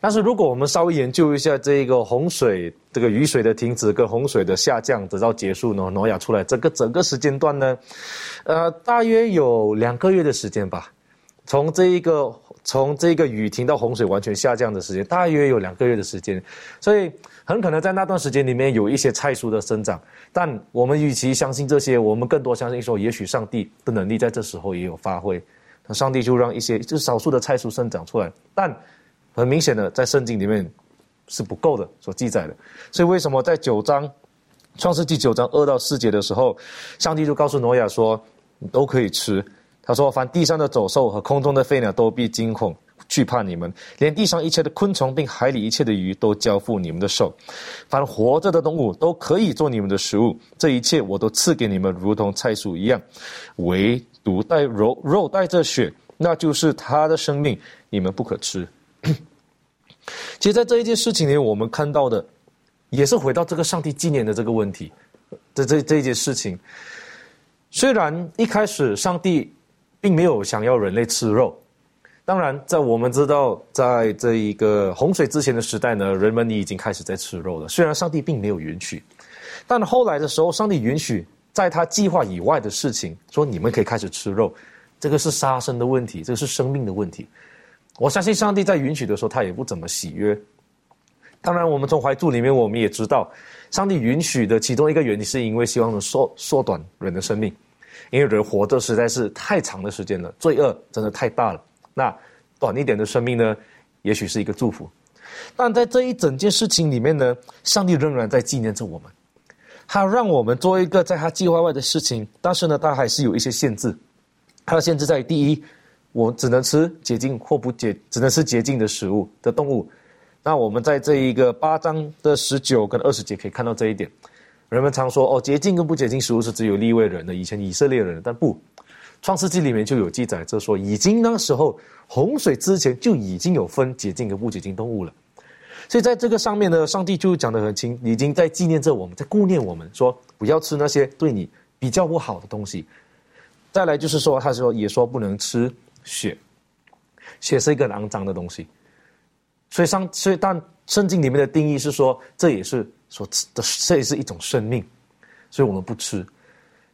但是如果我们稍微研究一下这个洪水，这个雨水的停止跟洪水的下降直到结束呢，挪亚出来这个整个时间段呢，呃，大约有两个月的时间吧。从这一个从这个雨停到洪水完全下降的时间，大约有两个月的时间，所以很可能在那段时间里面有一些菜蔬的生长。但我们与其相信这些，我们更多相信说，也许上帝的能力在这时候也有发挥。那上帝就让一些就少数的菜蔬生长出来，但很明显的在圣经里面是不够的所记载的。所以为什么在九章创世纪九章二到四节的时候，上帝就告诉挪亚说，你都可以吃。他说：“凡地上的走兽和空中的飞鸟都必惊恐惧怕你们，连地上一切的昆虫并海里一切的鱼都交付你们的手。凡活着的动物都可以做你们的食物，这一切我都赐给你们，如同菜蔬一样。唯独带肉肉带着血，那就是他的生命，你们不可吃。其实，在这一件事情里，我们看到的也是回到这个上帝纪念的这个问题。这这这一件事情，虽然一开始上帝。并没有想要人类吃肉。当然，在我们知道，在这一个洪水之前的时代呢，人们已经开始在吃肉了。虽然上帝并没有允许，但后来的时候，上帝允许在他计划以外的事情，说你们可以开始吃肉。这个是杀生的问题，这个是生命的问题。我相信上帝在允许的时候，他也不怎么喜悦。当然，我们从怀柱里面，我们也知道，上帝允许的其中一个原因，是因为希望能缩缩短人的生命。因为人活着实在是太长的时间了，罪恶真的太大了。那短一点的生命呢，也许是一个祝福。但在这一整件事情里面呢，上帝仍然在纪念着我们，他让我们做一个在他计划外的事情。但是呢，他还是有一些限制。他的限制在于第一，我只能吃洁净或不洁，只能吃洁净的食物的动物。那我们在这一个八章的十九跟二十节可以看到这一点。人们常说哦，洁净跟不洁净食物是只有立位人的，以前以色列人，但不，创世纪里面就有记载，就说已经那时候洪水之前就已经有分洁净跟不洁净动物了。所以在这个上面呢，上帝就讲得很清，已经在纪念着我们，在顾念我们，说不要吃那些对你比较不好的东西。再来就是说，他说也说不能吃血，血是一个肮脏的东西。所以上，所以但圣经里面的定义是说，这也是。说的这也是一种生命，所以我们不吃。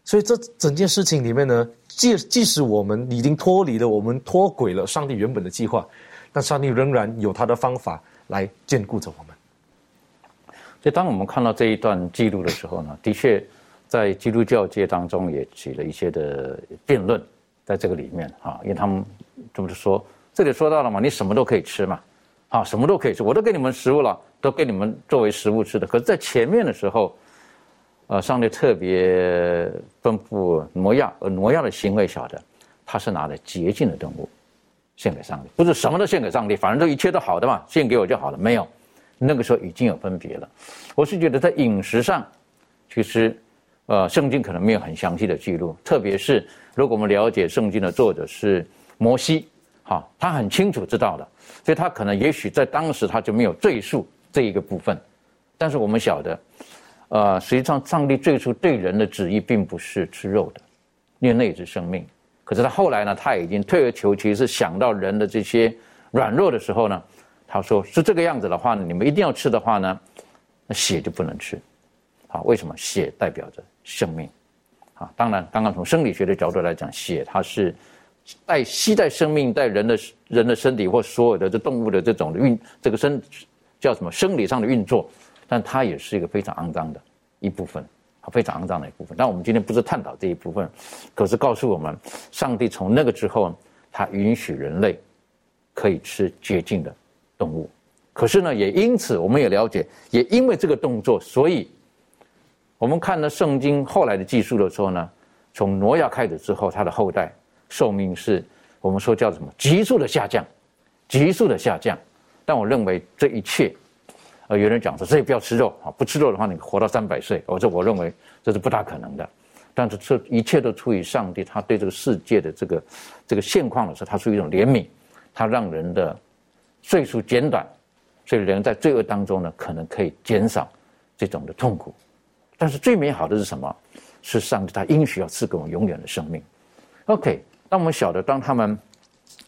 所以这整件事情里面呢，即即使我们已经脱离了，我们脱轨了上帝原本的计划，但上帝仍然有他的方法来眷顾着我们。所以当我们看到这一段记录的时候呢，的确在基督教界当中也起了一些的辩论，在这个里面啊，因为他们这么说，这里说到了嘛，你什么都可以吃嘛，啊，什么都可以吃，我都给你们食物了。都给你们作为食物吃的，可是，在前面的时候，呃，上帝特别吩咐挪亚，呃挪亚的行为晓得，他是拿的洁净的动物献给上帝，不是什么都献给上帝，反正都一切都好的嘛，献给我就好了。没有，那个时候已经有分别了。我是觉得在饮食上，其实，呃，圣经可能没有很详细的记录，特别是如果我们了解圣经的作者是摩西，哈，他很清楚知道的，所以他可能也许在当时他就没有赘述。这一个部分，但是我们晓得，呃，实际上上帝最初对人的旨意并不是吃肉的，因为那也是生命。可是他后来呢，他已经退而求其次，想到人的这些软弱的时候呢，他说是这个样子的话呢，你们一定要吃的话呢，那血就不能吃。好，为什么？血代表着生命。啊，当然，刚刚从生理学的角度来讲，血它是带吸带生命，带人的人的身体或所有的这动物的这种运，这个身。叫什么生理上的运作，但它也是一个非常肮脏的一部分，非常肮脏的一部分。但我们今天不是探讨这一部分，可是告诉我们，上帝从那个之后，他允许人类可以吃洁净的动物，可是呢，也因此我们也了解，也因为这个动作，所以我们看了圣经后来的记述的时候呢，从挪亚开始之后，他的后代寿命是我们说叫什么急速的下降，急速的下降。但我认为这一切，呃，有人讲说，这也不要吃肉啊，不吃肉的话，你活到三百岁，我这我认为这是不大可能的。但是这一切都出于上帝，他对这个世界的这个这个现况的时候，他出于一种怜悯，他让人的岁数减短。所以人在罪恶当中呢，可能可以减少这种的痛苦，但是最美好的是什么？是上帝他应许要赐给我们永远的生命。OK，当我们晓得，当他们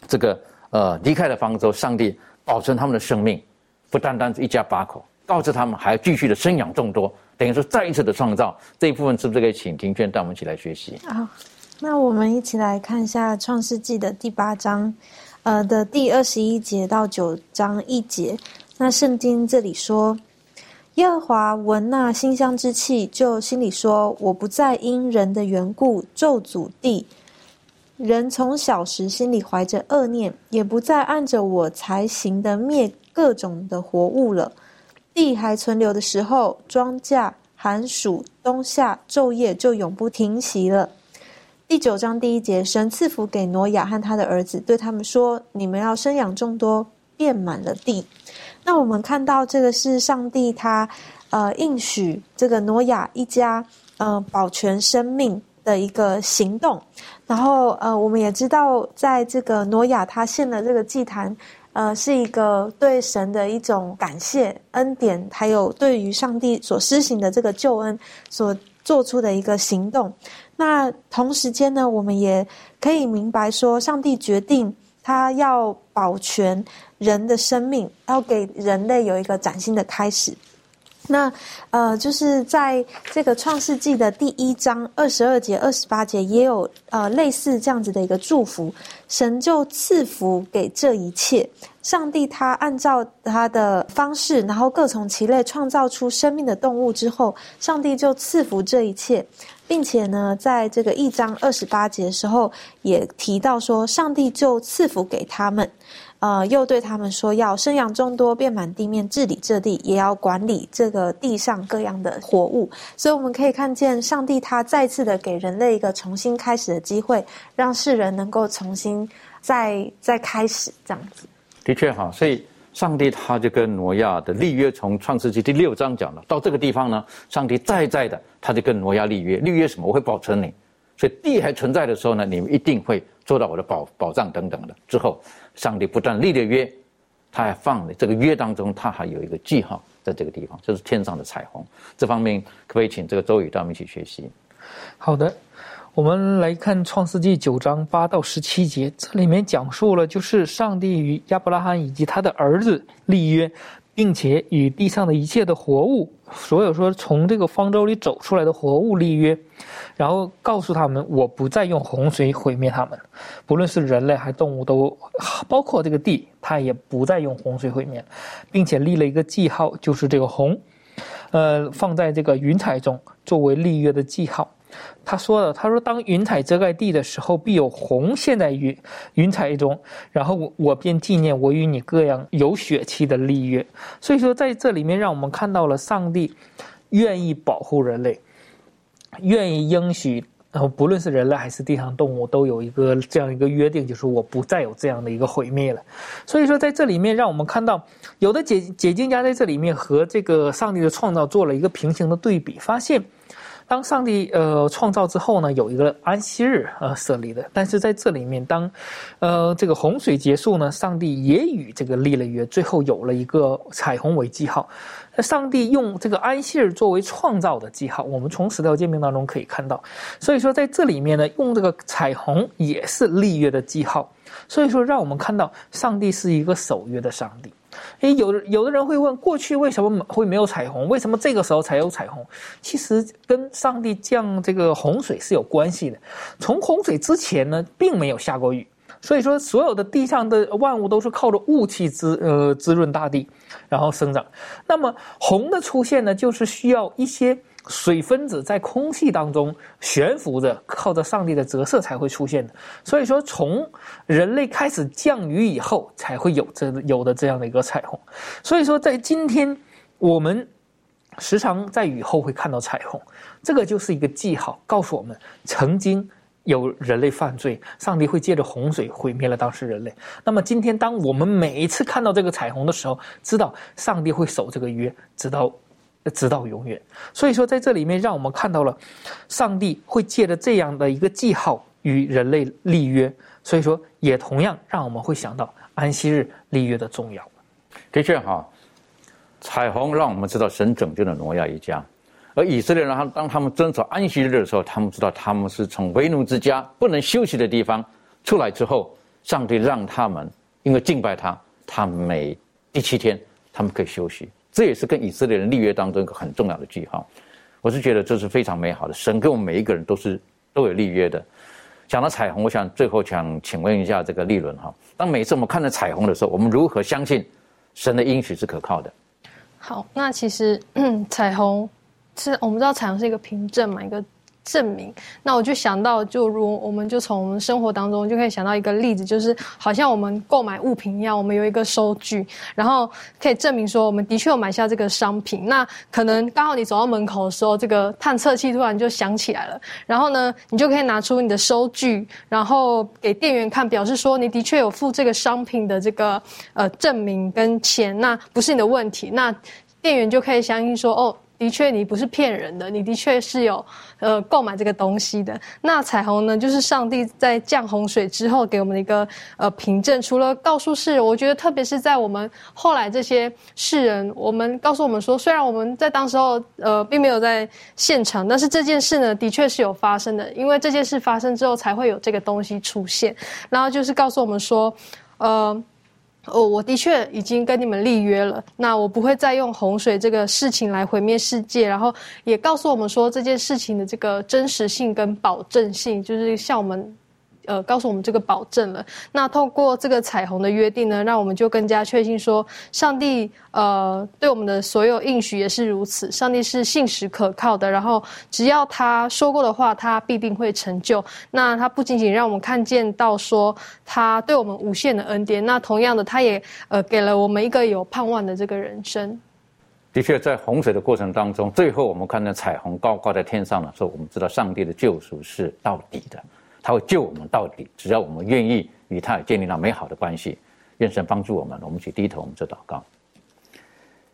这个呃离开了方舟，上帝保存他们的生命，不单单是一家八口，告知他们还要继续的生养众多，等于说再一次的创造这一部分，是不是可以请庭娟带我们一起来学习？好，那我们一起来看一下创世纪的第八章，呃的第二十一节到九章一节。那圣经这里说，耶和华闻那馨香之气，就心里说：“我不再因人的缘故咒诅地。人从小时心里怀着恶念，也不再按着我才行的灭各种的活物了。地还存留的时候，庄稼、寒暑、冬夏、昼夜就永不停息了。”第九章第一节，神赐福给挪亚和他的儿子，对他们说：“你们要生养众多，遍满了地。”那我们看到这个是上帝他，呃应许这个挪亚一家，呃保全生命的一个行动。然后呃我们也知道，在这个挪亚他献的这个祭坛，呃是一个对神的一种感谢恩典，还有对于上帝所施行的这个救恩所做出的一个行动。那同时间呢，我们也可以明白说，上帝决定他要保全。人的生命要给人类有一个崭新的开始。那呃，就是在这个创世纪的第一章二十二节、二十八节，也有呃类似这样子的一个祝福。神就赐福给这一切。上帝他按照他的方式，然后各从其类创造出生命的动物之后，上帝就赐福这一切，并且呢，在这个一章二十八节的时候，也提到说，上帝就赐福给他们。呃，又对他们说，要生养众多，遍满地面，治理这地，也要管理这个地上各样的活物。所以我们可以看见，上帝他再次的给人类一个重新开始的机会，让世人能够重新再再开始这样子。的确哈，所以上帝他就跟挪亚的立约，从创世纪第六章讲了，到这个地方呢，上帝再再的他就跟挪亚立约，立约什么？我会保存你，所以地还存在的时候呢，你们一定会做到我的保保障等等的。之后。上帝不但立了约，他还放了这个约当中，他还有一个记号在这个地方，这是天上的彩虹。这方面可不可以请这个周宇带我们一起学习？好的，我们来看创世纪九章八到十七节，这里面讲述了就是上帝与亚伯拉罕以及他的儿子立约。并且与地上的一切的活物，所有说从这个方舟里走出来的活物立约，然后告诉他们，我不再用洪水毁灭他们，不论是人类还是动物，都包括这个地，他也不再用洪水毁灭，并且立了一个记号，就是这个红，呃，放在这个云彩中作为立约的记号。他说了：“他说，当云彩遮盖地的时候，必有红现在云云彩中，然后我我便纪念我与你各样有血气的立约。所以说，在这里面，让我们看到了上帝愿意保护人类，愿意应许，然后不论是人类还是地上动物，都有一个这样一个约定，就是我不再有这样的一个毁灭了。所以说，在这里面，让我们看到有的解解经家在这里面和这个上帝的创造做了一个平行的对比，发现。当上帝呃创造之后呢，有一个安息日呃设立的，但是在这里面，当呃这个洪水结束呢，上帝也与这个立了约，最后有了一个彩虹为记号。那上帝用这个安息日作为创造的记号，我们从十条诫命当中可以看到。所以说在这里面呢，用这个彩虹也是立约的记号。所以说，让我们看到上帝是一个守约的上帝。诶，有的有的人会问，过去为什么会没有彩虹？为什么这个时候才有彩虹？其实跟上帝降这个洪水是有关系的。从洪水之前呢，并没有下过雨，所以说所有的地上的万物都是靠着雾气滋呃滋润大地，然后生长。那么洪的出现呢，就是需要一些水分子在空气当中悬浮着，靠着上帝的折射才会出现的。所以说，从人类开始降雨以后，才会有这有的这样的一个彩虹。所以说，在今天我们时常在雨后会看到彩虹，这个就是一个记号，告诉我们曾经有人类犯罪，上帝会借着洪水毁灭了当时人类。那么今天，当我们每一次看到这个彩虹的时候，知道上帝会守这个约，直到。直到永远，所以说在这里面，让我们看到了上帝会借着这样的一个记号与人类立约，所以说也同样让我们会想到安息日立约的重要。的确哈，彩虹让我们知道神拯救了挪亚一家，而以色列人他当他们遵守安息日的时候，他们知道他们是从为奴之家不能休息的地方出来之后，上帝让他们因为敬拜他，他每第七天他们可以休息。这也是跟以色列人立约当中一个很重要的记号，我是觉得这是非常美好的。神跟我们每一个人都是都有立约的。讲到彩虹，我想最后想请问一下这个立伦哈，当每次我们看到彩虹的时候，我们如何相信神的应许是可靠的？好，那其实嗯 彩虹是我们知道彩虹是一个凭证嘛，一个。证明，那我就想到，就如我们就从生活当中就可以想到一个例子，就是好像我们购买物品一样，我们有一个收据，然后可以证明说我们的确有买下这个商品。那可能刚好你走到门口的时候，这个探测器突然就响起来了，然后呢，你就可以拿出你的收据，然后给店员看，表示说你的确有付这个商品的这个呃证明跟钱，那不是你的问题，那店员就可以相信说哦。的确，你不是骗人的，你的确是有呃购买这个东西的。那彩虹呢，就是上帝在降洪水之后给我们的一个呃凭证。除了告诉世人，我觉得特别是在我们后来这些世人，我们告诉我们说，虽然我们在当时候呃并没有在现场，但是这件事呢的确是有发生的，因为这件事发生之后才会有这个东西出现。然后就是告诉我们说，呃。哦，我的确已经跟你们立约了，那我不会再用洪水这个事情来毁灭世界，然后也告诉我们说这件事情的这个真实性跟保证性，就是像我们。呃，告诉我们这个保证了。那透过这个彩虹的约定呢，让我们就更加确信说，上帝呃对我们的所有应许也是如此。上帝是信实可靠的，然后只要他说过的话，他必定会成就。那他不仅仅让我们看见到说他对我们无限的恩典，那同样的，他也呃给了我们一个有盼望的这个人生。的确，在洪水的过程当中，最后我们看到彩虹高挂在天上的时候，我们知道上帝的救赎是到底的。他会救我们到底，只要我们愿意与他建立了美好的关系。愿神帮助我们，我们去低头，我们做祷告。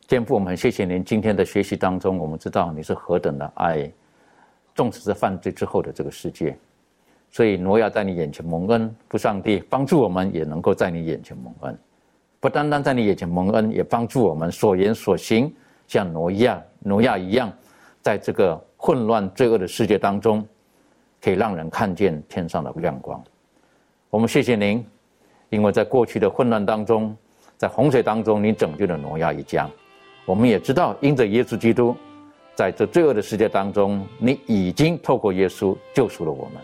天父，我们谢谢您今天的学习当中，我们知道你是何等的爱，纵使是犯罪之后的这个世界。所以挪亚在你眼前蒙恩，父上帝帮助我们，也能够在你眼前蒙恩。不单单在你眼前蒙恩，也帮助我们所言所行像挪亚挪亚一样，在这个混乱罪恶的世界当中。可以让人看见天上的亮光。我们谢谢您，因为在过去的混乱当中，在洪水当中，你拯救了挪亚一家。我们也知道，因着耶稣基督，在这罪恶的世界当中，你已经透过耶稣救赎了我们。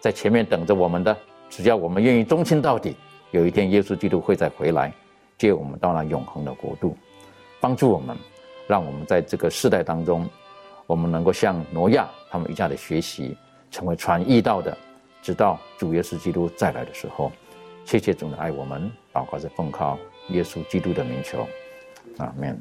在前面等着我们的，只要我们愿意忠心到底，有一天耶稣基督会再回来，接我们到那永恒的国度，帮助我们，让我们在这个世代当中，我们能够向挪亚他们一家的学习。成为传义道的，直到主耶稣基督再来的时候，切切总的爱我们，祷告是奉靠耶稣基督的名求，阿门。